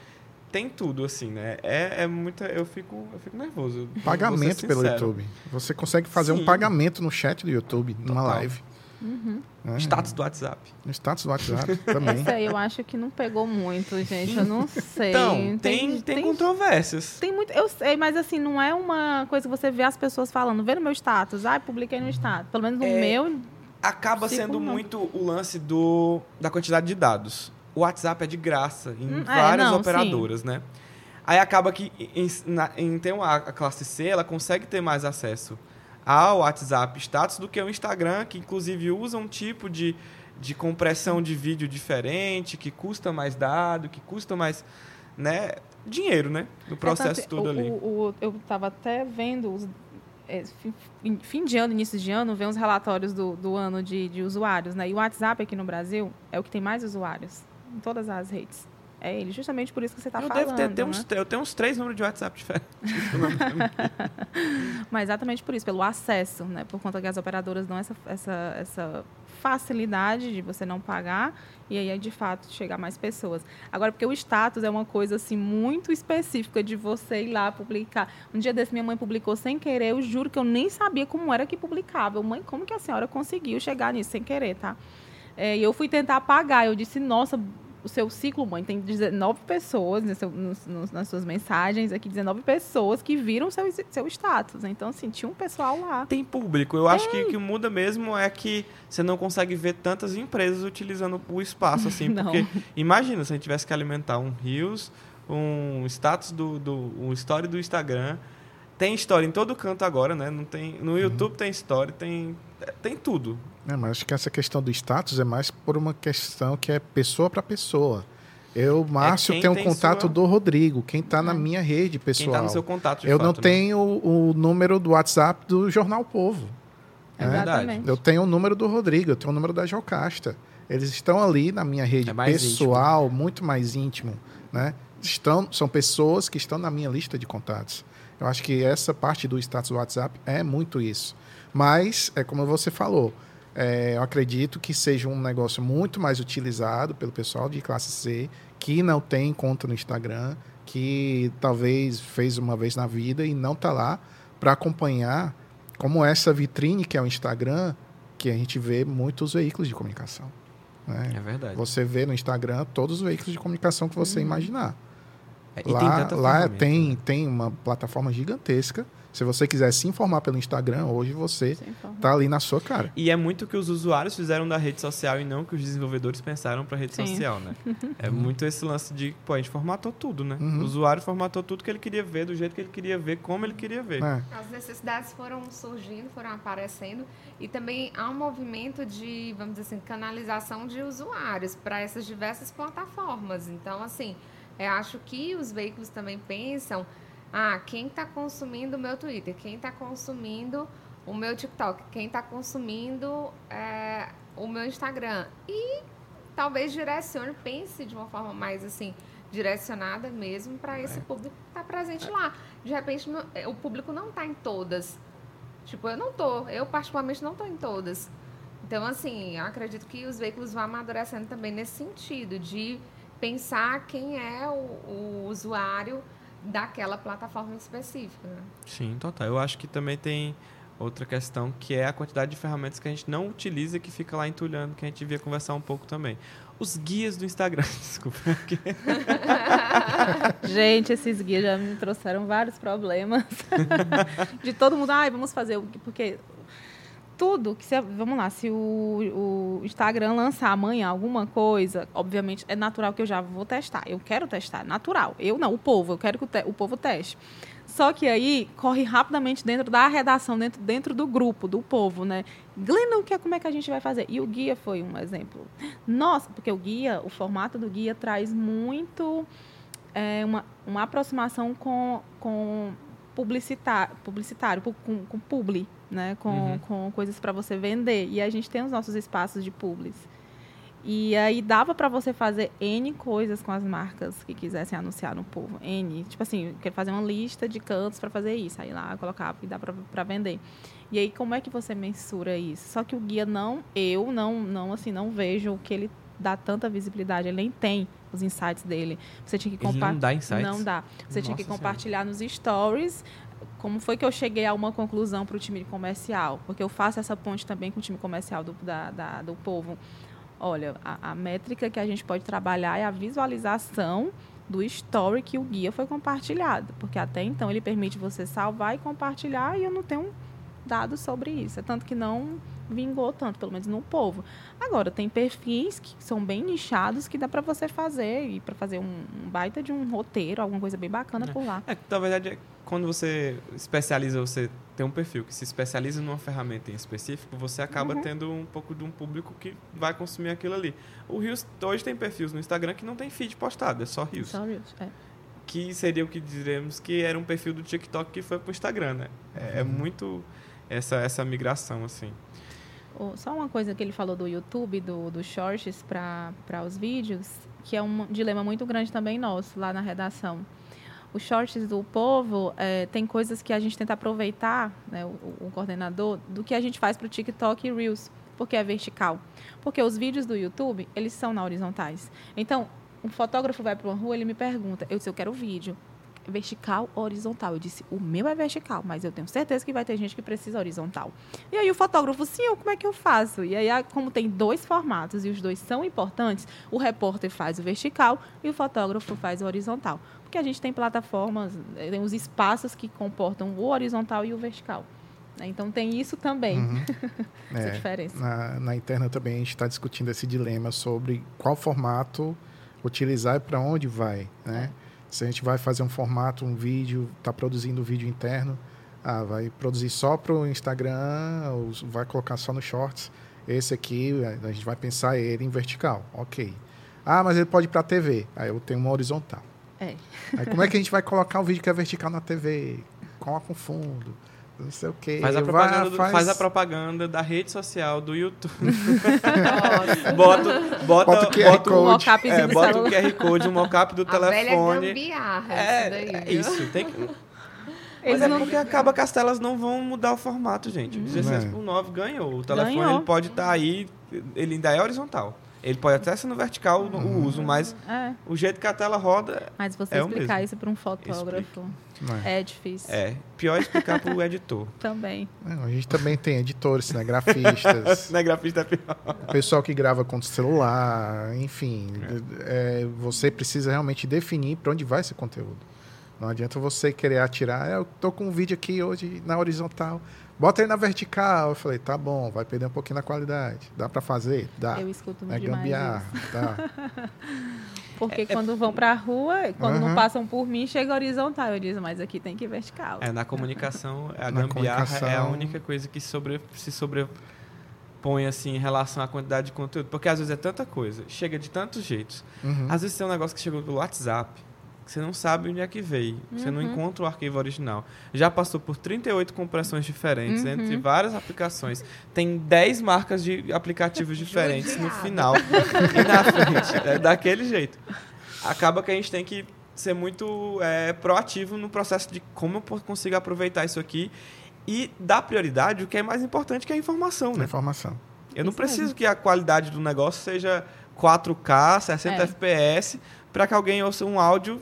tem tudo, assim, né? É, é muita. Eu fico, eu fico nervoso. Pagamento pelo. YouTube. Você consegue fazer Sim. um pagamento no chat do YouTube, numa Total. live. É, Status do WhatsApp. Status do WhatsApp também. Não sei, eu acho que não pegou muito, gente. Eu não sei. Então, tem, tem, controvérsias. Tem muito, eu sei, mas assim, não é uma coisa que você vê as pessoas falando, vê no meu status, ai, publiquei no status. Pelo menos no É, meu, Acaba sendo não. muito o lance do, da quantidade de dados. O WhatsApp é de graça em Hum, é, várias não, operadoras, né? Aí acaba que em, na, em ter uma, a classe C, ela consegue ter mais acesso ao WhatsApp status do que o Instagram, que inclusive usa um tipo de, de compressão de vídeo diferente, que custa mais dado, que custa mais, né, dinheiro, né? No processo É tanto- todo o- ali. o- o- eu estava até vendo, os, é, fi- fim, fim de ano, início de ano, ver uns relatórios do, do ano de, de usuários. Né? E o WhatsApp aqui no Brasil é o que tem mais usuários em todas as redes. É ele, justamente por isso que você está falando. ter, ter né? uns, eu tenho uns três números de WhatsApp diferentes. Mas exatamente por isso, pelo acesso, né? Por conta que as operadoras dão essa, essa, essa facilidade de você não pagar e aí, de fato, chegar mais pessoas. Agora, porque o status é uma coisa, assim, muito específica de você ir lá publicar. Um dia desse, minha mãe publicou sem querer, eu juro que eu nem sabia como era que publicava. Mãe, como que a senhora conseguiu chegar nisso sem querer, tá? É, e eu fui tentar apagar. Eu disse, nossa, o seu ciclo, mãe, tem 19 pessoas seu- nos- nos- nas suas mensagens aqui, 19 pessoas que viram seu, seu status. Então, assim, tinha um pessoal lá. Tem público. Eu acho que o que muda mesmo é que você não consegue ver tantas empresas utilizando o espaço, assim. Porque imagina se a gente tivesse que alimentar um Reels, um status do, do um story do Instagram. Tem história em todo canto agora, né? Não tem, Uhum. no YouTube tem história, tem, tem tudo. É, mas acho que essa questão do status é mais por uma questão que é pessoa para pessoa. Eu, Márcio, É quem tenho tem contato sua- do Rodrigo, quem está na minha rede Quem pessoal. tá no seu contato de eu fato, não né? tenho o, o número do WhatsApp do Jornal Povo. É né? verdade. Exatamente. Eu tenho o número do Rodrigo, eu tenho o número da Jocasta. Eles estão ali na minha rede É pessoal, muito mais íntimo, né? Estão, são pessoas que estão na minha lista de contatos. Eu acho que essa parte do status do WhatsApp é muito isso. Mas, é como você falou, é, eu acredito que seja um negócio muito mais utilizado pelo pessoal de classe C, que não tem conta no Instagram, que talvez fez uma vez na vida e não está lá para acompanhar como essa vitrine que é o Instagram, que a gente vê muitos veículos de comunicação. né? É verdade. Você vê no Instagram todos os veículos de comunicação que você imaginar. É, e lá tem tanta lá tem, né? tem uma plataforma gigantesca. Se você quiser se informar pelo Instagram, hoje você tá ali na sua cara. E é muito o que os usuários fizeram da rede social e não o que os desenvolvedores pensaram para rede Sim. social, né? É muito esse lance de, pô, a gente formatou tudo, né? Uhum. O usuário formatou tudo que ele queria ver, do jeito que ele queria ver, como ele queria ver. É. As necessidades foram surgindo, foram aparecendo e também há um movimento de, vamos dizer assim, canalização de usuários para essas diversas plataformas. Então, assim, eu acho que os veículos também pensam, ah, quem está consumindo o meu Twitter, quem está consumindo o meu TikTok, quem está consumindo é, o meu Instagram e talvez direcione, pense de uma forma mais assim direcionada mesmo para esse público que está presente lá. De repente, eh, o público não está em todas. Tipo, eu não tô, eu particularmente não tô em todas. Então, assim, eu acredito que os veículos vão amadurecendo também nesse sentido, de pensar quem é o, o usuário daquela plataforma específica. né? Sim, total. Eu acho que também tem outra questão que é a quantidade de ferramentas que a gente não utiliza e que fica lá entulhando, que a gente devia conversar um pouco também. Os guias do Instagram, desculpa. porque- Gente, esses guias já me trouxeram vários problemas. de todo mundo, ai, vamos fazer o guia", porque tudo que você, vamos lá, se o, o Instagram lançar amanhã alguma coisa, obviamente é natural que eu já vou testar. Eu quero testar, natural. Eu não, o povo, eu quero que o, te- o povo teste. Só que aí corre rapidamente dentro da redação, dentro, dentro do grupo, do povo, né? Glenda, o que é, como é que a gente vai fazer? E o guia foi um exemplo. Nossa, porque o guia, o formato do guia traz muito é, uma, uma aproximação com, com publicitar, publicitário, pu- com, com publi, né? com, Uhum. com coisas para você vender. E a gente tem os nossos espaços de publis. E aí dava para você fazer N coisas com as marcas que quisessem anunciar no povo. N. Tipo assim, eu quero fazer uma lista de cantos para fazer isso. Aí lá colocava e dá para vender. E aí como é que você mensura isso? Só que o guia não, eu não, não assim, não vejo que ele dá tanta visibilidade, ele nem tem os insights dele. Você tinha que compartilhar. não dá insights? Não dá. Você tinha que Nossa compartilhar nos stories. Como foi que eu cheguei a uma conclusão para o time comercial? Porque eu faço essa ponte também com o time comercial do, da, da- do povo. Olha, a, a métrica que a gente pode trabalhar é a visualização do story que o guia foi compartilhado. Porque até então ele permite você salvar e compartilhar e eu não tenho dados sobre isso. É tanto que não vingou tanto, pelo menos no povo. Agora, tem perfis que são bem nichados que dá para você fazer e para fazer um, um baita de um roteiro, alguma coisa bem bacana por lá. É, que, na verdade, é quando você especializa, você tem um perfil que se especializa numa ferramenta em específico, você acaba Uhum. tendo um pouco de um público que vai consumir aquilo ali. O Rios hoje tem perfis no Instagram que não tem feed postado, é só Rios. Só Reels, é. Que seria o que diremos que era um perfil do TikTok que foi pro Instagram, né? É, é muito essa, essa migração, assim. Só uma coisa que ele falou do YouTube, do, do Shorts para os vídeos, que é um dilema muito grande também nosso lá na redação. Os shorts do povo eh, tem coisas que a gente tenta aproveitar, né, o, o coordenador, do que a gente faz para o TikTok e Reels, porque é vertical. Porque os vídeos do YouTube, eles são na horizontais. Então, um fotógrafo vai para uma rua, ele me pergunta, eu disse, eu quero vídeo vertical ou horizontal. Eu disse, o meu é vertical, mas eu tenho certeza que vai ter gente que precisa horizontal. E aí o fotógrafo, sim, como é que eu faço? E aí, como tem dois formatos e os dois são importantes, o repórter faz o vertical e o fotógrafo faz o horizontal. Porque a gente tem plataformas, eh, tem os espaços que comportam o horizontal e o vertical. né? Então tem isso também, Uhum. essa É, diferença. na, na interna também a gente está discutindo esse dilema sobre qual formato utilizar e para onde vai, né? Se a gente vai fazer um formato, um vídeo, está produzindo um vídeo interno, ah, vai produzir só para o Instagram, ou vai colocar só no Shorts. Esse aqui, a gente vai pensar ele em vertical, ok. Ah, mas ele pode ir para a TV. Aí eu tenho uma horizontal. É. Aí como é que a gente vai colocar um vídeo que é vertical na TV? Coloca um fundo, não sei o quê. Faz a, Vai, propaganda do- faz- faz a propaganda da rede social, do YouTube. Bota, bota, Bota o QR bota Um Code. mocapzinho É, bota o. QR Code, um mockup do A velha telefone. gambiarra, É, isso daí, é isso. Tem que... Eles Mas é não- porque acaba que as telas não vão mudar o formato, gente. O 16 É. por 9 ganhou. O telefone Ganhou. ele pode estar aí, ele ainda é horizontal. Ele pode até ser no vertical o- o uso, mas É, o jeito que a tela roda mas você É o explicar mesmo. isso para um fotógrafo Não é. é difícil. é pior explicar para o editor. Também. Não, a gente também tem editores, né? grafistas, Não é grafista é pior. pessoal que grava com celular, enfim. é, você precisa realmente definir para onde vai esse conteúdo. Não adianta você querer atirar. "É, Eu tô com um vídeo aqui hoje na horizontal. Bota ele na vertical. Eu falei, tá bom, vai perder um pouquinho na qualidade. Dá para fazer? Dá. Eu escuto É muito demais gambiarra. isso. Tá. Porque quando vão pra rua, quando não Aham. passam por mim, chega horizontal. Eu digo, mas aqui tem que ir vertical. É, na comunicação, a Na gambiarra é a comunicação- única coisa que sobre, se sobrepõe assim, em relação à quantidade de conteúdo. Porque às vezes é tanta coisa, chega de tantos jeitos. Uhum. Às vezes tem um negócio que chegou pelo WhatsApp, você não sabe onde é que veio. Você não Uhum. encontra o arquivo original. Já passou por 38 compressões diferentes Uhum. entre várias aplicações. Tem 10 marcas de aplicativos diferentes no final e na frente. É daquele jeito. Acaba que a gente tem que ser muito é, proativo no processo de como eu consigo aproveitar isso aqui e dar prioridade o que é mais importante, que é a informação, né? Informação. Eu não Isso preciso mesmo. que a qualidade do negócio seja 4K, 60 É. FPS, para que alguém ouça um áudio.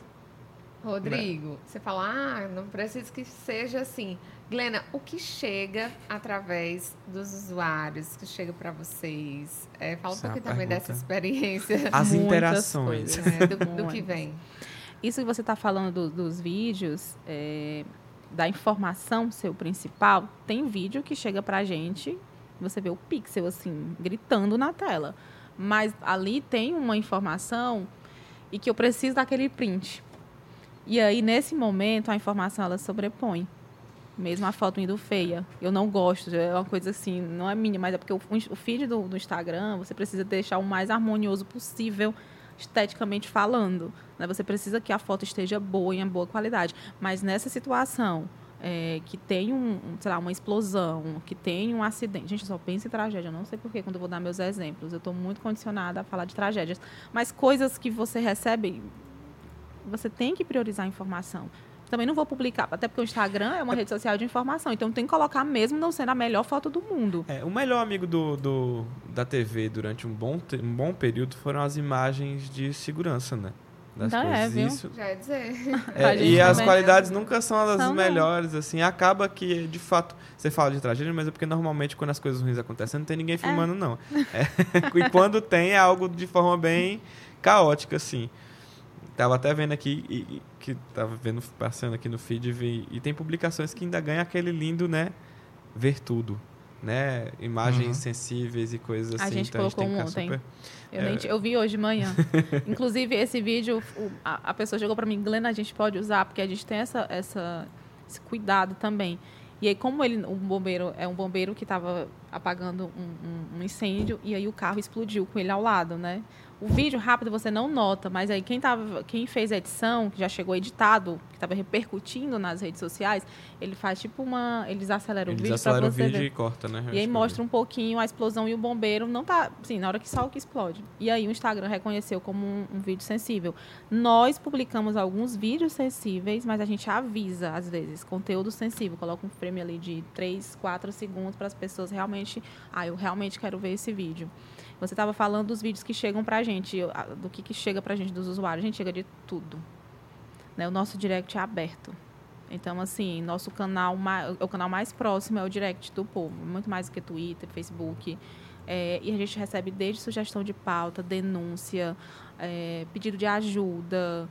Rodrigo, você fala, ah, não preciso que seja assim. Glena, o que chega através dos usuários, que chega para vocês? É, fala um Essa a pouquinho também dessa experiência, As Muitas interações. coisas. né, do, do que vem. Isso que você está falando do- dos vídeos, é, da informação ser o principal, tem vídeo que chega pra gente, você vê o pixel assim, gritando na tela. Mas ali tem uma informação e que eu preciso daquele print. E aí, nesse momento, a informação ela sobrepõe. Mesmo a foto indo feia. Eu não gosto, é uma coisa assim, não é minha, mas é porque o, o feed do, do Instagram, você precisa deixar o mais harmonioso possível, esteticamente falando. né? Você precisa que a foto esteja boa, em boa qualidade. Mas nessa situação, é, que tem um, sei lá, uma explosão, que tem um acidente. Gente, eu só penso em tragédia. Eu não sei porquê quando eu vou dar meus exemplos. Eu estou muito condicionada a falar de tragédias. Mas coisas que você recebe, você tem que priorizar a informação. Também não vou publicar, até porque o Instagram é uma rede social de informação. Então tem que colocar mesmo não sendo a melhor foto do mundo. É, o melhor amigo do, do- da TV durante um bom, te- um bom período foram as imagens de segurança, né? Das Então é, coisas. viu? Isso, Já ia dizer. É, e as qualidades nunca são as São, não. melhores, assim. Acaba que, de fato, você fala de tragédia, mas é porque normalmente quando as coisas ruins acontecem, não tem ninguém filmando, não. É, e quando tem, é algo de forma bem caótica, assim. Tava até vendo aqui, e, e- que tava vendo, passando aqui no feed, e, vi- e tem publicações que ainda ganham aquele lindo, né? Ver tudo. Né? Imagens Uhum. sensíveis e coisas assim. A gente então a gente tem que colocou ficar um ontem. super... Eu, nem ti- eu vi hoje de manhã. Inclusive, esse vídeo, o- a, a pessoa chegou para mim, Glena, a gente pode usar, porque a gente tem essa, essa, esse cuidado também. E aí, como ele, o bombeiro é um bombeiro que estava apagando um, um- um incêndio, e aí o carro explodiu com ele ao lado, né? O vídeo rápido você não nota, mas aí quem, tava, quem fez a edição, que já chegou editado, que estava repercutindo nas redes sociais, ele faz tipo uma. Eles aceleram Eles o vídeo para aceleram o vídeo ver. e corta, né? E aí mostra um pouquinho a explosão e o bombeiro não tá, assim, na hora que só o que explode. E aí o Instagram reconheceu como um, um vídeo sensível. Nós publicamos alguns vídeos sensíveis, mas a gente avisa às vezes, conteúdo sensível, coloca um frame ali de 3, 4 segundos para as pessoas realmente, ah, eu realmente quero ver esse vídeo. Você estava falando dos vídeos que chegam gente, eu- a- do que, que chega pra gente dos usuários, a gente chega de tudo. Né? O nosso direct é aberto. Então, assim, nosso canal, o canal mais próximo é o direct do povo, muito mais do que Twitter, Facebook. É, e a gente recebe desde sugestão de pauta, denúncia, é, pedido de ajuda,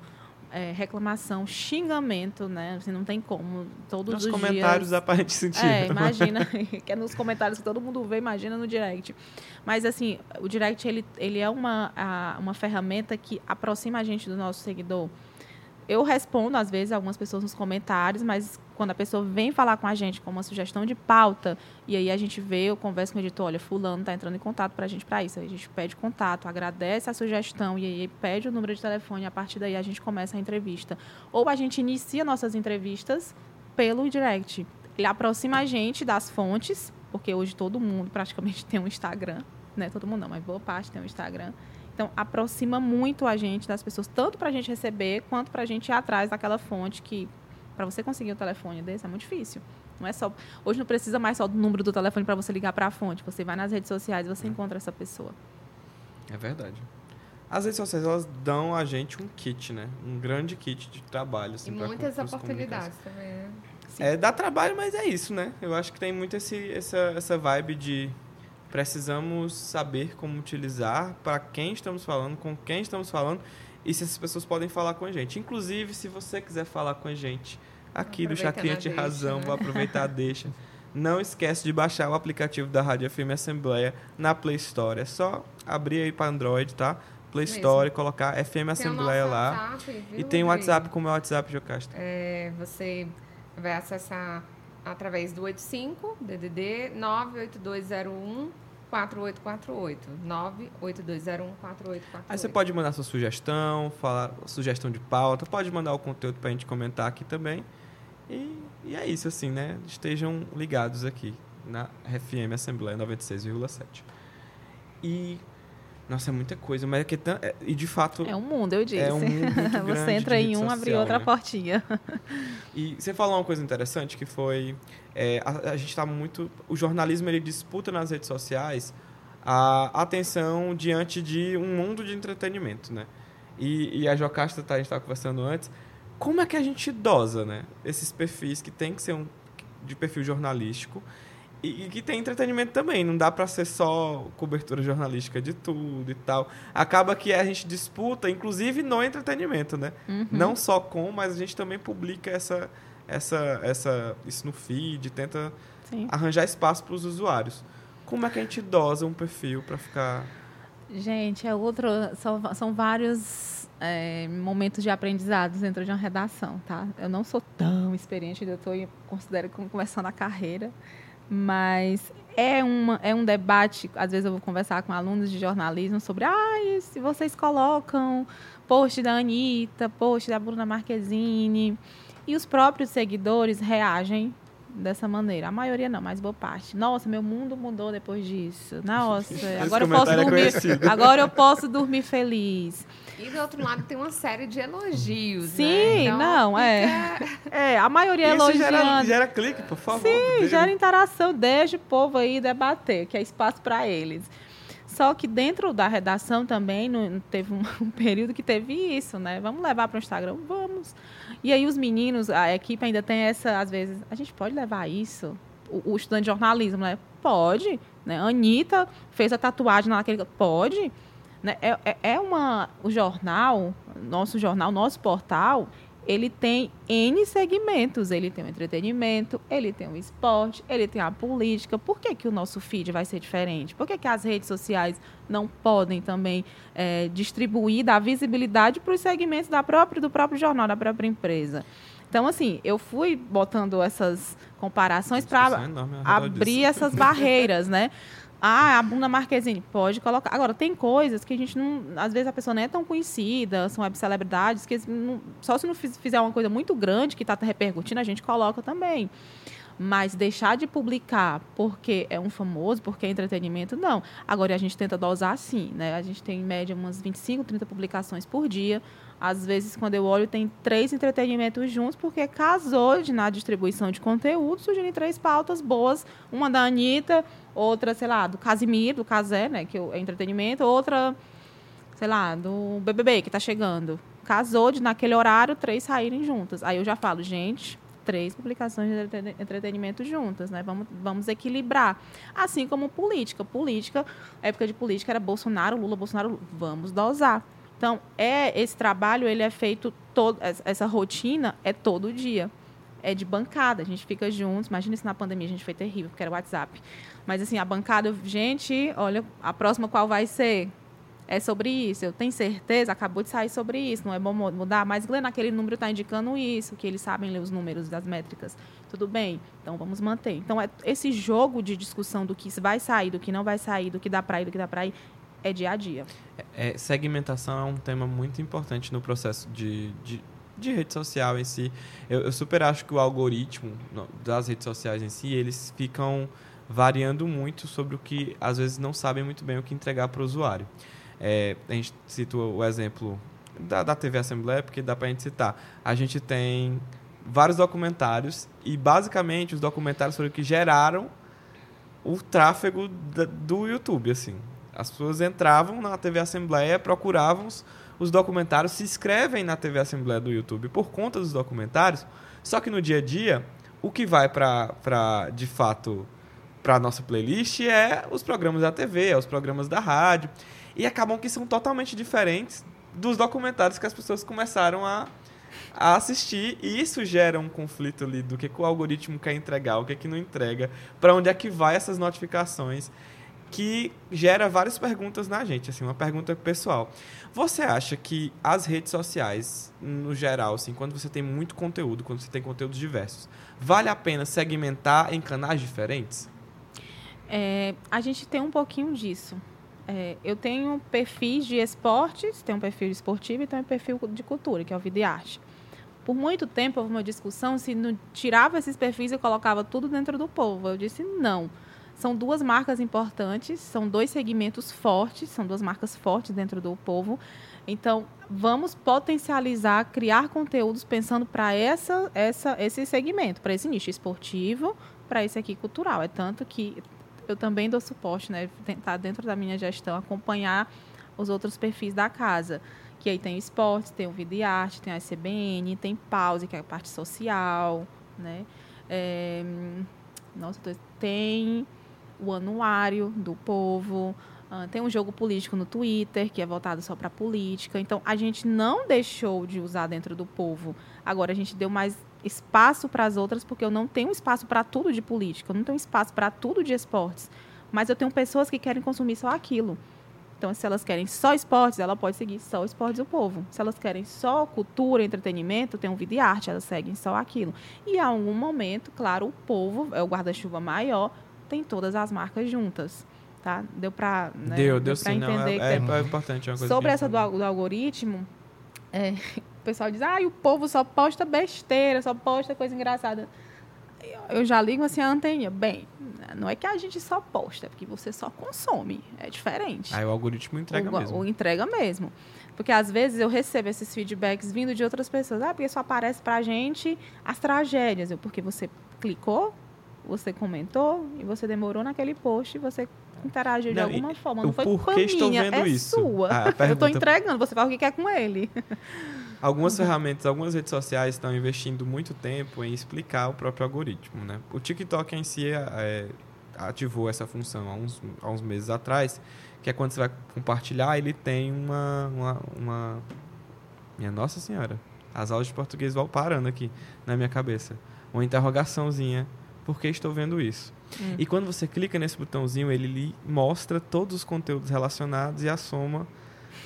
é, reclamação, xingamento, né? Assim, não tem como. Todos Nos os comentários dias. dá pra gente sentir. É, imagina, que é nos comentários que todo mundo vê, imagina no direct. Mas assim, o direct ele, ele é uma, a- uma ferramenta que aproxima a gente do nosso seguidor. Eu respondo, às vezes, algumas pessoas nos comentários, mas quando a pessoa vem falar com a gente com uma sugestão de pauta, e aí a gente vê, eu converso com o editor, olha, fulano está entrando em contato para a gente para isso. Aí a gente pede contato, agradece a sugestão, e aí pede o número de telefone, e a partir daí a gente começa a entrevista. Ou a gente inicia nossas entrevistas pelo direct. Ele aproxima a gente das fontes, porque hoje todo mundo praticamente tem um Instagram, né? Todo mundo não, mas boa parte tem um Instagram. Então, aproxima muito a gente das pessoas, tanto para a gente receber, quanto para a gente ir atrás daquela fonte que, para você conseguir um telefone desse, é muito difícil. Não é só, hoje não precisa mais só do número do telefone para você ligar para a fonte. Você vai nas redes sociais e você encontra essa pessoa. É verdade. As redes sociais, elas dão a gente um kit, né? Um grande kit de trabalho. E Assim, pra muitas oportunidades também, né? É, dá trabalho, mas é isso, né? Eu acho que tem muito esse, essa, essa vibe de precisamos saber como utilizar, para quem estamos falando, com quem estamos falando e se essas pessoas podem falar com a gente. Inclusive, se você quiser falar com a gente aqui do Chacrinha a de Razão, né? vou aproveitar deixa. Não esquece de baixar o aplicativo da Rádio FM Assembleia na Play Store. É só abrir aí para Android, tá? Play Mesmo. Store, colocar FM Tem Assembleia lá. WhatsApp, viu, E tem o? WhatsApp, como é o WhatsApp, Jocasta? É, você vai acessar através do 85 DDD 98201 4848 98201 4848. Aí você pode mandar sua sugestão, falar sugestão de pauta, pode mandar o conteúdo pra gente comentar aqui também. E, e é isso, assim, né? Estejam ligados aqui na FM Assembleia 96,7. E. Nossa, é muita coisa, mas é que. tan- é- E de fato. É um mundo, eu disse. É um mundo você entra em um, abre outra né? portinha. E você falou uma coisa interessante que foi é, a, a gente está muito o jornalismo ele disputa nas redes sociais a atenção diante de um mundo de entretenimento, né? E, e a Jocasta tá, a gente estava conversando antes, como é que a gente dosa, né? Esses perfis que tem que ser um de perfil jornalístico e, e que tem entretenimento também. Não dá para ser só cobertura jornalística de tudo e tal. Acaba que a gente disputa, inclusive no entretenimento, né? Uhum. Não só com, mas a gente também publica essa, essa, essa, isso no feed, tenta Sim. arranjar espaço para os usuários. Como é que a gente dosa um perfil para ficar. Gente, é outro. São, são vários é, momentos de aprendizados dentro de uma redação, tá? Eu não sou tão experiente, ainda estou, considero como começando a carreira, mas é, uma, é um debate. Às vezes eu vou conversar com alunos de jornalismo sobre, ah, se vocês colocam post da Anitta, post da Bruna Marquezine, E os próprios seguidores reagem dessa maneira. A maioria não, mas boa parte. Nossa, meu mundo mudou depois disso. Nossa, agora eu posso é dormir. conhecido. agora eu posso dormir feliz. E do outro lado tem uma série de elogios, Sim, né? Então, não, é. fica- É, a maioria Isso gera, elogiando. gera clique, por favor. Sim, Deixa- gera interação, deixa o povo aí debater, que é espaço para eles. Só que dentro da redação também no- teve um, um período que teve isso, né? Vamos levar para o Instagram? Vamos. E aí os meninos, a equipe ainda tem essa, às vezes, a gente pode levar isso? O, o estudante de jornalismo, né? Pode. Né? A Anitta fez a tatuagem naquele. Pode. Né? É, é, é uma. O jornal, nosso jornal, nosso portal, ele tem N segmentos. Ele tem o entretenimento, ele tem o esporte, ele tem a política. Por que, que o nosso feed vai ser diferente? Por que, que as redes sociais não podem também eh, distribuir, dar visibilidade para os segmentos da própria, do próprio jornal, da própria empresa? Então, assim, eu fui botando essas comparações para redor abrir essas barreiras, né? Ah, a Bunda Marquezine, pode colocar. Agora, tem coisas que a gente não. Às vezes a pessoa não é tão conhecida, são web celebridades, que não- só se não fiz- fizer uma coisa muito grande que está repercutindo, a gente coloca também. Mas deixar de publicar porque é um famoso, porque é entretenimento, não. Agora a gente tenta dosar sim, né? A gente tem em média umas 25, 30 publicações por dia. Às vezes, quando eu olho, tem três entretenimentos juntos, porque casou de, na distribuição de conteúdo, surgiram três pautas boas. Uma da Anitta, outra, sei lá, do Casimiro, do Casé, né? Que é entretenimento, outra, sei lá, do BBB, que está chegando. Casou de, naquele horário, três saírem juntas. Aí eu já falo, gente, três publicações de entreten- entretenimento juntas, né? Vamos, vamos equilibrar. Assim como política. Política, época de política era Bolsonaro, Lula, Bolsonaro. Vamos dosar. Então, é esse trabalho, ele é feito todo, essa- rotina é todo dia. É de bancada, a gente fica juntos. Imagina isso na pandemia, a gente foi terrível, porque era WhatsApp. Mas assim, a bancada, gente, olha, a próxima qual vai ser? É sobre isso, eu tenho certeza, acabou de sair sobre isso, não é bom mu- mudar, mas Glenn, aquele número está indicando isso, que eles sabem ler os números das métricas. Tudo bem, então vamos manter. Então, é esse jogo de discussão do que vai sair, do que não vai sair, do que dá para ir, do que dá para ir, é dia a dia. É, segmentação é um tema muito importante no processo de, de, de rede social em si. Eu, eu super acho que o algoritmo das redes sociais em si, eles ficam variando muito sobre o que, às vezes, não sabem muito bem o que entregar para o usuário. É, a gente cita o exemplo da, da TV Assembleia, porque dá para a gente citar. A gente tem vários documentários e, basicamente, os documentários foram que geraram o tráfego da- do YouTube, assim. As pessoas entravam na TV Assembleia, procuravam os, os documentários, se inscrevem na TV Assembleia do YouTube por conta dos documentários, só que no dia a dia, o que vai para, de fato, para nossa playlist é os programas da TV, é os programas da rádio, e acabam que são totalmente diferentes dos documentários que as pessoas começaram a, a assistir. E isso gera um conflito ali do que, que o algoritmo quer entregar, o que, que não entrega, para onde é que vai essas notificações, que gera várias perguntas na gente, assim, uma pergunta pessoal. Você acha que as redes sociais, no geral, assim, quando você tem muito conteúdo, quando você tem conteúdos diversos, vale a pena segmentar em canais diferentes? É, a gente tem um pouquinho disso. É, eu tenho perfis de esportes, tenho um perfil esportivo e tenho um perfil de cultura, que é o Vida e Arte. Por muito tempo houve uma discussão se não tirava esses perfis e colocava tudo dentro do povo. Eu disse não. São duas marcas importantes, são dois segmentos fortes, são duas marcas fortes dentro do povo. Então, vamos potencializar, criar conteúdos pensando para essa, essa, esse segmento, para esse nicho esportivo, para esse aqui cultural. É tanto que eu também dou suporte, né? Tentar dentro da minha gestão acompanhar os outros perfis da casa. Que aí tem o esporte, tem o Vida e Arte, tem a ICBN, tem Pause, que é a parte social, né? É, nossa, tem o anuário do povo, ah, tem um jogo político no Twitter, que é voltado só para política. Então, a gente não deixou de usar dentro do povo. Agora, a gente deu mais espaço para as outras, porque eu não tenho espaço para tudo de política, eu não tenho espaço para tudo de esportes. Mas eu tenho pessoas que querem consumir só aquilo. Então, se elas querem só esportes, ela pode seguir só esportes do povo. Se elas querem só cultura, entretenimento, tem um vida e arte, elas seguem só aquilo. E, a algum momento, claro, o povo é o guarda-chuva maior, tem todas as marcas juntas. Tá? Deu para né? deu, deu pra sim. Não, entender é, que é, é importante. É uma coisa Sobre essa do, do algoritmo, é, pessoal diz, ah, o povo só posta besteira, só posta coisa engraçada. Eu- Eu já ligo assim a anteninha. Bem, não é que a gente só posta, é porque você só consome. É diferente. Aí o algoritmo entrega o, mesmo. o entrega mesmo. Porque às vezes eu recebo esses feedbacks vindo de outras pessoas. Ah, porque só aparece pra gente as tragédias. Eu, porque você clicou, você comentou e você demorou naquele post e você interagiu de Não, alguma e forma. Não foi culpa porquê estou vendo é isso? sua. Ah, a eu pergunta- entregando, você faz o que quer com ele. Algumas ferramentas, algumas redes sociais estão investindo muito tempo em explicar o próprio algoritmo, né? O TikTok em si é, ativou essa função há uns, há uns meses atrás, que é quando você vai compartilhar, ele tem uma, uma, uma- Minha Nossa Senhora, as aulas de português vão parando aqui na minha cabeça. Uma interrogaçãozinha, por que estou vendo isso? Hum. E quando você clica nesse botãozinho, ele lhe mostra todos os conteúdos relacionados e a soma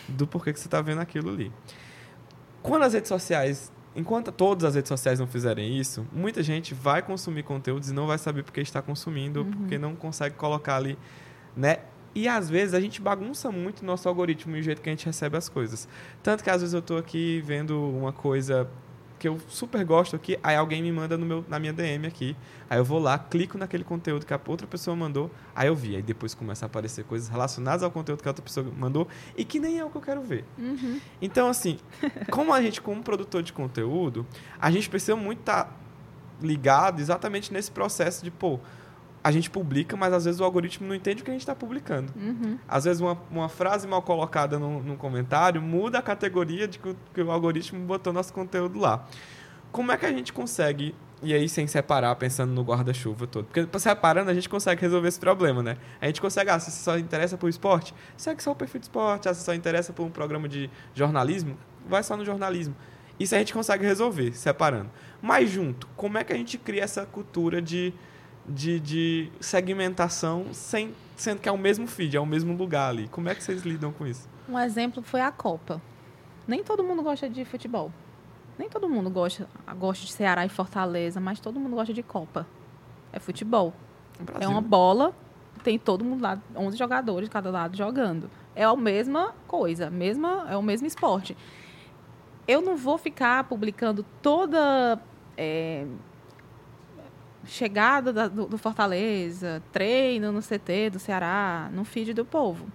do porquê que você está vendo aquilo ali. Quando as redes sociais, enquanto todas as redes sociais não fizerem isso, muita gente vai consumir conteúdos e não vai saber por que está consumindo, porque não consegue colocar ali, né? E às vezes a gente bagunça muito o nosso algoritmo e o jeito que a gente recebe as coisas. Tanto que às vezes eu estou aqui vendo uma coisa que eu super gosto aqui, aí alguém me manda no meu, na minha DM aqui, aí eu vou lá, clico naquele conteúdo que a outra pessoa mandou, aí eu vi, aí depois começa a aparecer coisas relacionadas ao conteúdo que a outra pessoa mandou e que nem é o que eu quero ver. Uhum. Então, assim, como a gente, como produtor de conteúdo, a gente precisa muito estar ligado exatamente nesse processo de, pô, a gente publica, mas às vezes o algoritmo não entende o que a gente está publicando. Uhum. Às vezes uma, uma frase mal colocada num, num comentário muda a categoria de que o, que o algoritmo botou nosso conteúdo lá. Como é que a gente consegue, e aí sem separar, pensando no guarda-chuva todo? Porque separando a gente consegue resolver esse problema, né? A gente consegue, ah, se você só interessa por esporte, segue só o perfil de esporte. Ah, se só interessa por um programa de jornalismo, vai só no jornalismo. Isso a gente consegue resolver, separando. Mas junto, como é que a gente cria essa cultura de, de, de segmentação sem, sendo que é o mesmo feed, é o mesmo lugar ali? Como é que vocês lidam com isso? Um exemplo foi a Copa. Nem todo mundo gosta de futebol. Nem todo mundo gosta, gosta de Ceará e Fortaleza, mas todo mundo gosta de Copa. É futebol. É uma bola, tem todo mundo lá, 11 jogadores de cada lado jogando. É a mesma coisa, mesma, é o mesmo esporte. Eu não vou ficar publicando toda é, chegada da- do, do Fortaleza, treino no CT do Ceará, no feed do povo.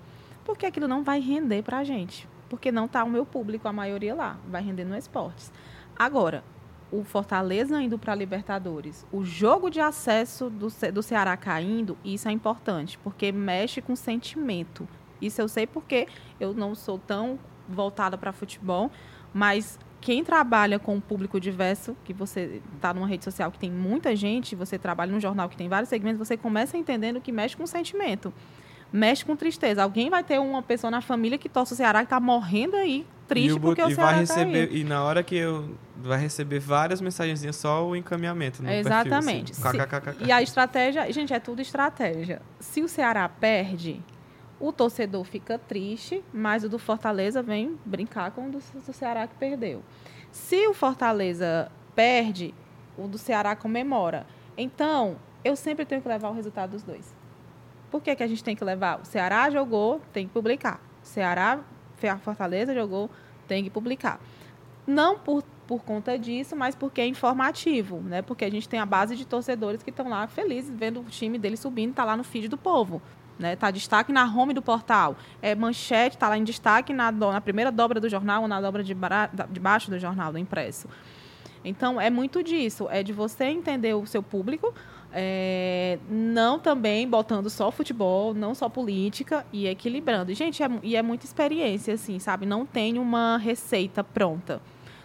Porque aquilo não vai render para a gente. Porque não está o meu público, a maioria lá. Vai render no esportes. Agora, o Fortaleza indo para a Libertadores, o jogo de acesso do, do Ceará caindo, isso é importante, porque mexe com sentimento. Isso eu sei porque eu não sou tão voltada para futebol, mas quem trabalha com um público diverso, que você está numa rede social que tem muita gente, você trabalha num jornal que tem vários segmentos, você começa entendendo que mexe com sentimento. Mexe com tristeza. Alguém vai ter uma pessoa na família que torce o Ceará que está morrendo aí, triste o porque o Ceará vai está receber aí. e na hora que eu vai receber várias mensagenzinhas só o encaminhamento no Exatamente. perfil, assim, Se-. E a estratégia, gente, é tudo estratégia. Se o Ceará perde, o torcedor fica triste, mas o do Fortaleza vem brincar com o do, Ceará que perdeu. Se o Fortaleza perde, o do Ceará comemora. Então, eu sempre tenho que levar o resultado dos dois. Por que, que a gente tem que levar? O Ceará jogou, tem que publicar. O Ceará, a Fortaleza jogou, tem que publicar. Não por, por conta disso, mas porque é informativo, né? Porque a gente tem a base de torcedores que estão lá felizes vendo o time dele subindo, tá lá no feed do povo. Né, tá destaque na home do portal. É manchete, tá lá em destaque na, do- na primeira dobra do jornal ou na dobra de, de baixo do jornal, do impresso. Então, é muito disso. É de você entender o seu público, é, não também botando só futebol, não só política e equilibrando. E, gente, é, e é muita experiência, assim, sabe? Não tem uma receita pronta.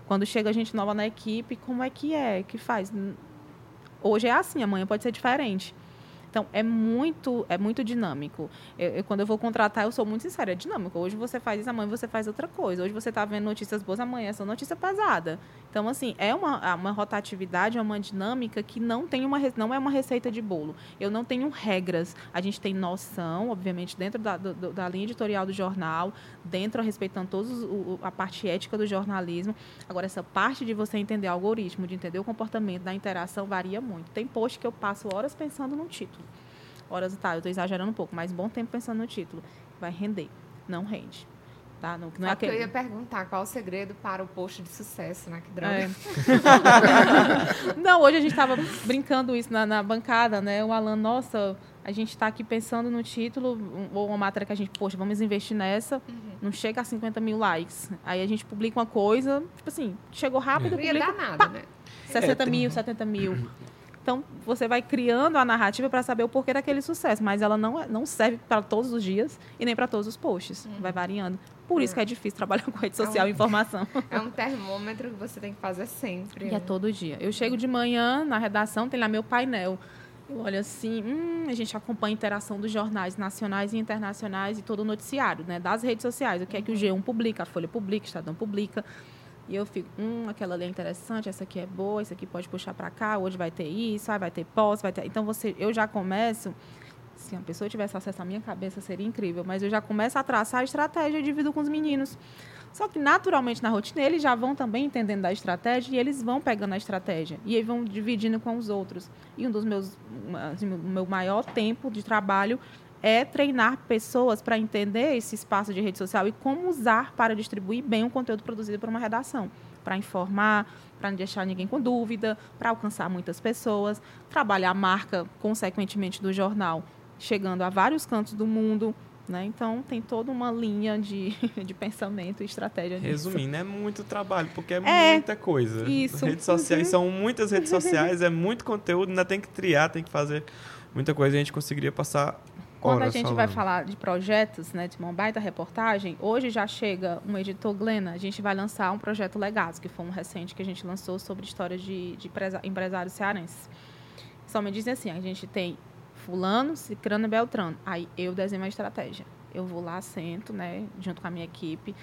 Quando chega gente nova na equipe, como é que é? Que faz? Hoje é assim, amanhã pode ser diferente. Então, é muito, é muito dinâmico. Eu, eu- quando eu vou contratar, eu sou muito sincera, é dinâmico. Hoje você faz isso, amanhã você faz outra coisa. Hoje você está vendo notícias boas, amanhã são notícia pesada. Então, assim, é uma, uma rotatividade, é uma dinâmica que não, tem uma, não é uma receita de bolo. Eu não tenho regras. A gente tem noção, obviamente, dentro da, do- da linha editorial do jornal, dentro, respeitando todos os- o- o- a parte ética do jornalismo. Agora, essa parte de você entender o algoritmo, de entender o comportamento da interação, varia muito. Tem post que eu passo horas pensando no título. Horas, tá, eu estou exagerando um pouco, mas bom tempo pensando no título. Vai render. Não rende. Tá? Não, não Não é que eu ia perguntar qual o segredo para o post de sucesso, né? Que droga. É. Não, hoje a gente estava brincando isso na, na bancada, né? O Alan, nossa, a gente está aqui pensando no título, ou uma matéria que a gente, poxa, vamos investir nessa, não chega a 50 mil likes. Aí a gente publica uma coisa, tipo assim, chegou rápido, Não ia publica dar nada, né? 60 É, tem- mil, 70 mil. Então, você vai criando a narrativa para saber o porquê daquele sucesso, mas ela não, é- não serve para todos os dias e nem para todos os posts. Vai variando. Por isso que é difícil trabalhar com rede social e informação. É um termômetro que você tem que fazer sempre. E é né? todo dia. Eu chego de manhã na redação, tem lá meu painel. Eu olho assim, hum, a gente acompanha a interação dos jornais nacionais e internacionais e todo o noticiário, né? Das redes sociais. O que é que o G1 publica, a Folha publica, o Estadão publica. E eu fico, hum, aquela ali é interessante, essa aqui é boa, essa aqui pode puxar para cá, hoje vai ter isso, vai ter pós, vai ter. Então você, eu já começo. Se a pessoa tivesse acesso à minha cabeça, seria incrível. Mas eu já começo a traçar a estratégia e divido com os meninos. Só que, naturalmente, na rotina, eles já vão também entendendo da estratégia e eles vão pegando a estratégia. E aí vão dividindo com os outros. E um dos meus, assim, meu maior tempo de trabalho é treinar pessoas para entender esse espaço de rede social e como usar para distribuir bem o conteúdo produzido por uma redação. Para informar, para não deixar ninguém com dúvida, para alcançar muitas pessoas, trabalhar a marca, consequentemente, do jornal, chegando a vários cantos do mundo. Né? Então, tem toda uma linha de, de pensamento e estratégia nisso. Resumindo, é muito trabalho, porque é, É, muita coisa. isso. Redes sociais são muitas redes sociais, é muito conteúdo, ainda tem que triar, tem que fazer muita coisa. A gente conseguiria passar Quando a gente falando. vai falar de projetos, né, de uma baita reportagem, hoje já chega um editor Glena, a gente vai lançar um projeto Legados, que foi um recente que a gente lançou sobre histórias de, de empresários cearenses. Só me dizem assim, a gente tem fulano, cicrano e beltrano. Aí eu desenho uma estratégia. Eu vou lá, sento, né, junto com a minha equipe.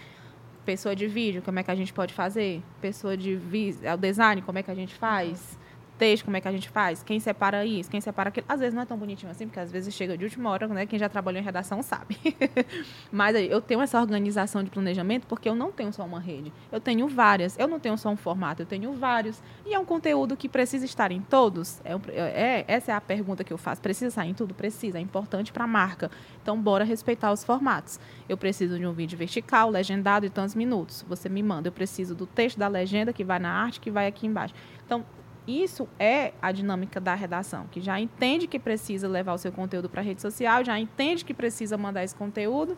Pessoa de vídeo, como é que a gente pode fazer? Pessoa de é o design, como é que a gente faz? Texto, como é que a gente faz? Quem separa isso? Quem separa aquilo? Às vezes não é tão bonitinho assim, porque às vezes chega de última hora, né? Quem já trabalhou em redação sabe. Mas eu tenho essa organização de planejamento porque eu não tenho só uma rede. Eu tenho várias. Eu não tenho só um formato, eu tenho vários. E é um conteúdo que precisa estar em todos? É, um- é- essa é a pergunta que eu faço. Precisa estar em tudo? Precisa. É importante para a marca. Então, bora respeitar os formatos. Eu preciso de um vídeo vertical, legendado e tantos minutos. Você me manda. Eu preciso do texto da legenda que vai na arte, que vai aqui embaixo. Então, isso é a dinâmica da redação, que já entende que precisa levar o seu conteúdo para a rede social, já entende que precisa mandar esse conteúdo,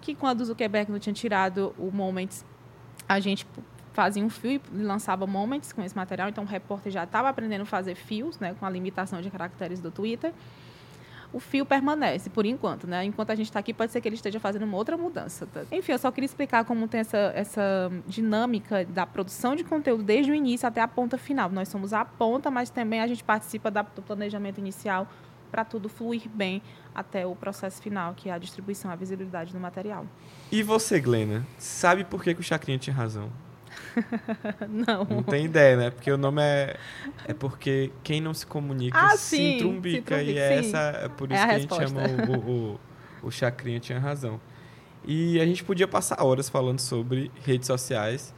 que quando o Zuckerberg não tinha tirado o Moments, a gente fazia um fio e lançava Moments com esse material, então o repórter já estava aprendendo a fazer fios, né, com a limitação de caracteres do Twitter. O fio permanece, por enquanto, né? Enquanto a gente está aqui, pode ser que ele esteja fazendo uma outra mudança. tá? Enfim, eu só queria explicar como tem essa, essa dinâmica da produção de conteúdo desde o início até a ponta final. Nós somos a ponta, mas também a gente participa da- do planejamento inicial para tudo fluir bem até o processo final, que é a distribuição, a visibilidade do material. E você, Glena, sabe por que, que o Chacrinha tinha razão? Não. Não tem ideia, né? Porque o nome é. É porque quem não se comunica Ah, se sim, trumbica. se E é, sim. essa, é por É isso a que a gente resposta. chama o, o, o Chacrinha tinha razão. E a gente podia passar horas falando sobre redes sociais,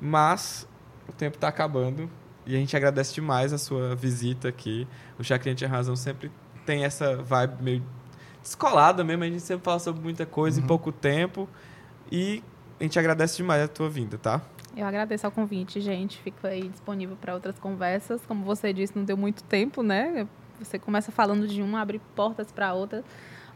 mas o tempo está acabando e a gente agradece demais a sua visita aqui. O Chacrinha tinha razão, sempre tem essa vibe meio descolada mesmo, a gente sempre fala sobre muita coisa Uhum. em pouco tempo e a gente agradece demais a tua vinda, tá? Eu agradeço ao convite, gente. Fico aí disponível para outras conversas. Como você disse, não deu muito tempo, né? Você começa falando de uma, abre portas para outra.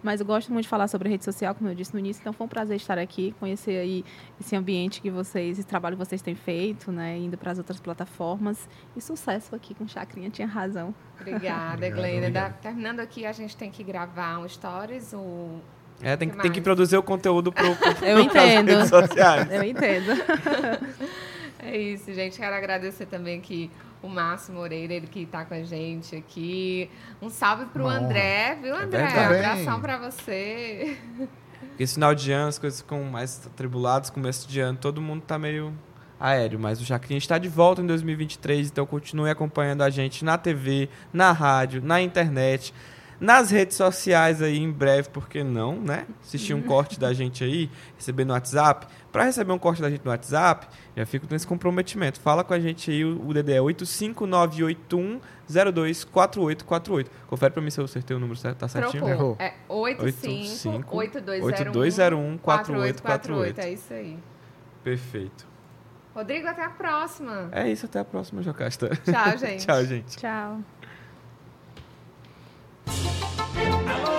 Mas eu gosto muito de falar sobre rede social, como eu disse no início. Então foi um prazer estar aqui, conhecer aí esse ambiente que vocês, esse trabalho que vocês têm feito, né? Indo para as outras plataformas. E sucesso aqui com Chacrinha, tinha razão. Obrigada, Obrigado, Gleina. obrigado. Da- terminando aqui, a gente tem que gravar um stories, um... É, tem, Que que- tem que produzir o conteúdo pro, pro, Eu entendo. redes sociais. Eu entendo. É isso, gente. Quero agradecer também aqui o Márcio Moreira, ele que está com a gente aqui. Um salve pro Uma honra. André, viu, André? verdade. Abração para você. Esse final de ano, as coisas ficam mais atribuladas, começo de ano, todo mundo tá meio aéreo. Mas o Chacrinha está de volta em 2023, então continue acompanhando a gente na TV, na rádio, na internet, Nas redes sociais aí, em breve, por que não, né? Assistir um corte da gente aí, receber no WhatsApp. Para receber um corte da gente no WhatsApp, já fico nesse comprometimento. Fala com a gente aí, o DD é 85981024848. Confere pra mim se eu acertei o número certo, tá certinho? Trocou. Errou. É 85 8201 8201 4848. É isso aí. Perfeito. Rodrigo, até a próxima. É isso, até a próxima, Jocasta. Tchau, gente. Tchau, gente. Tchau. Alô!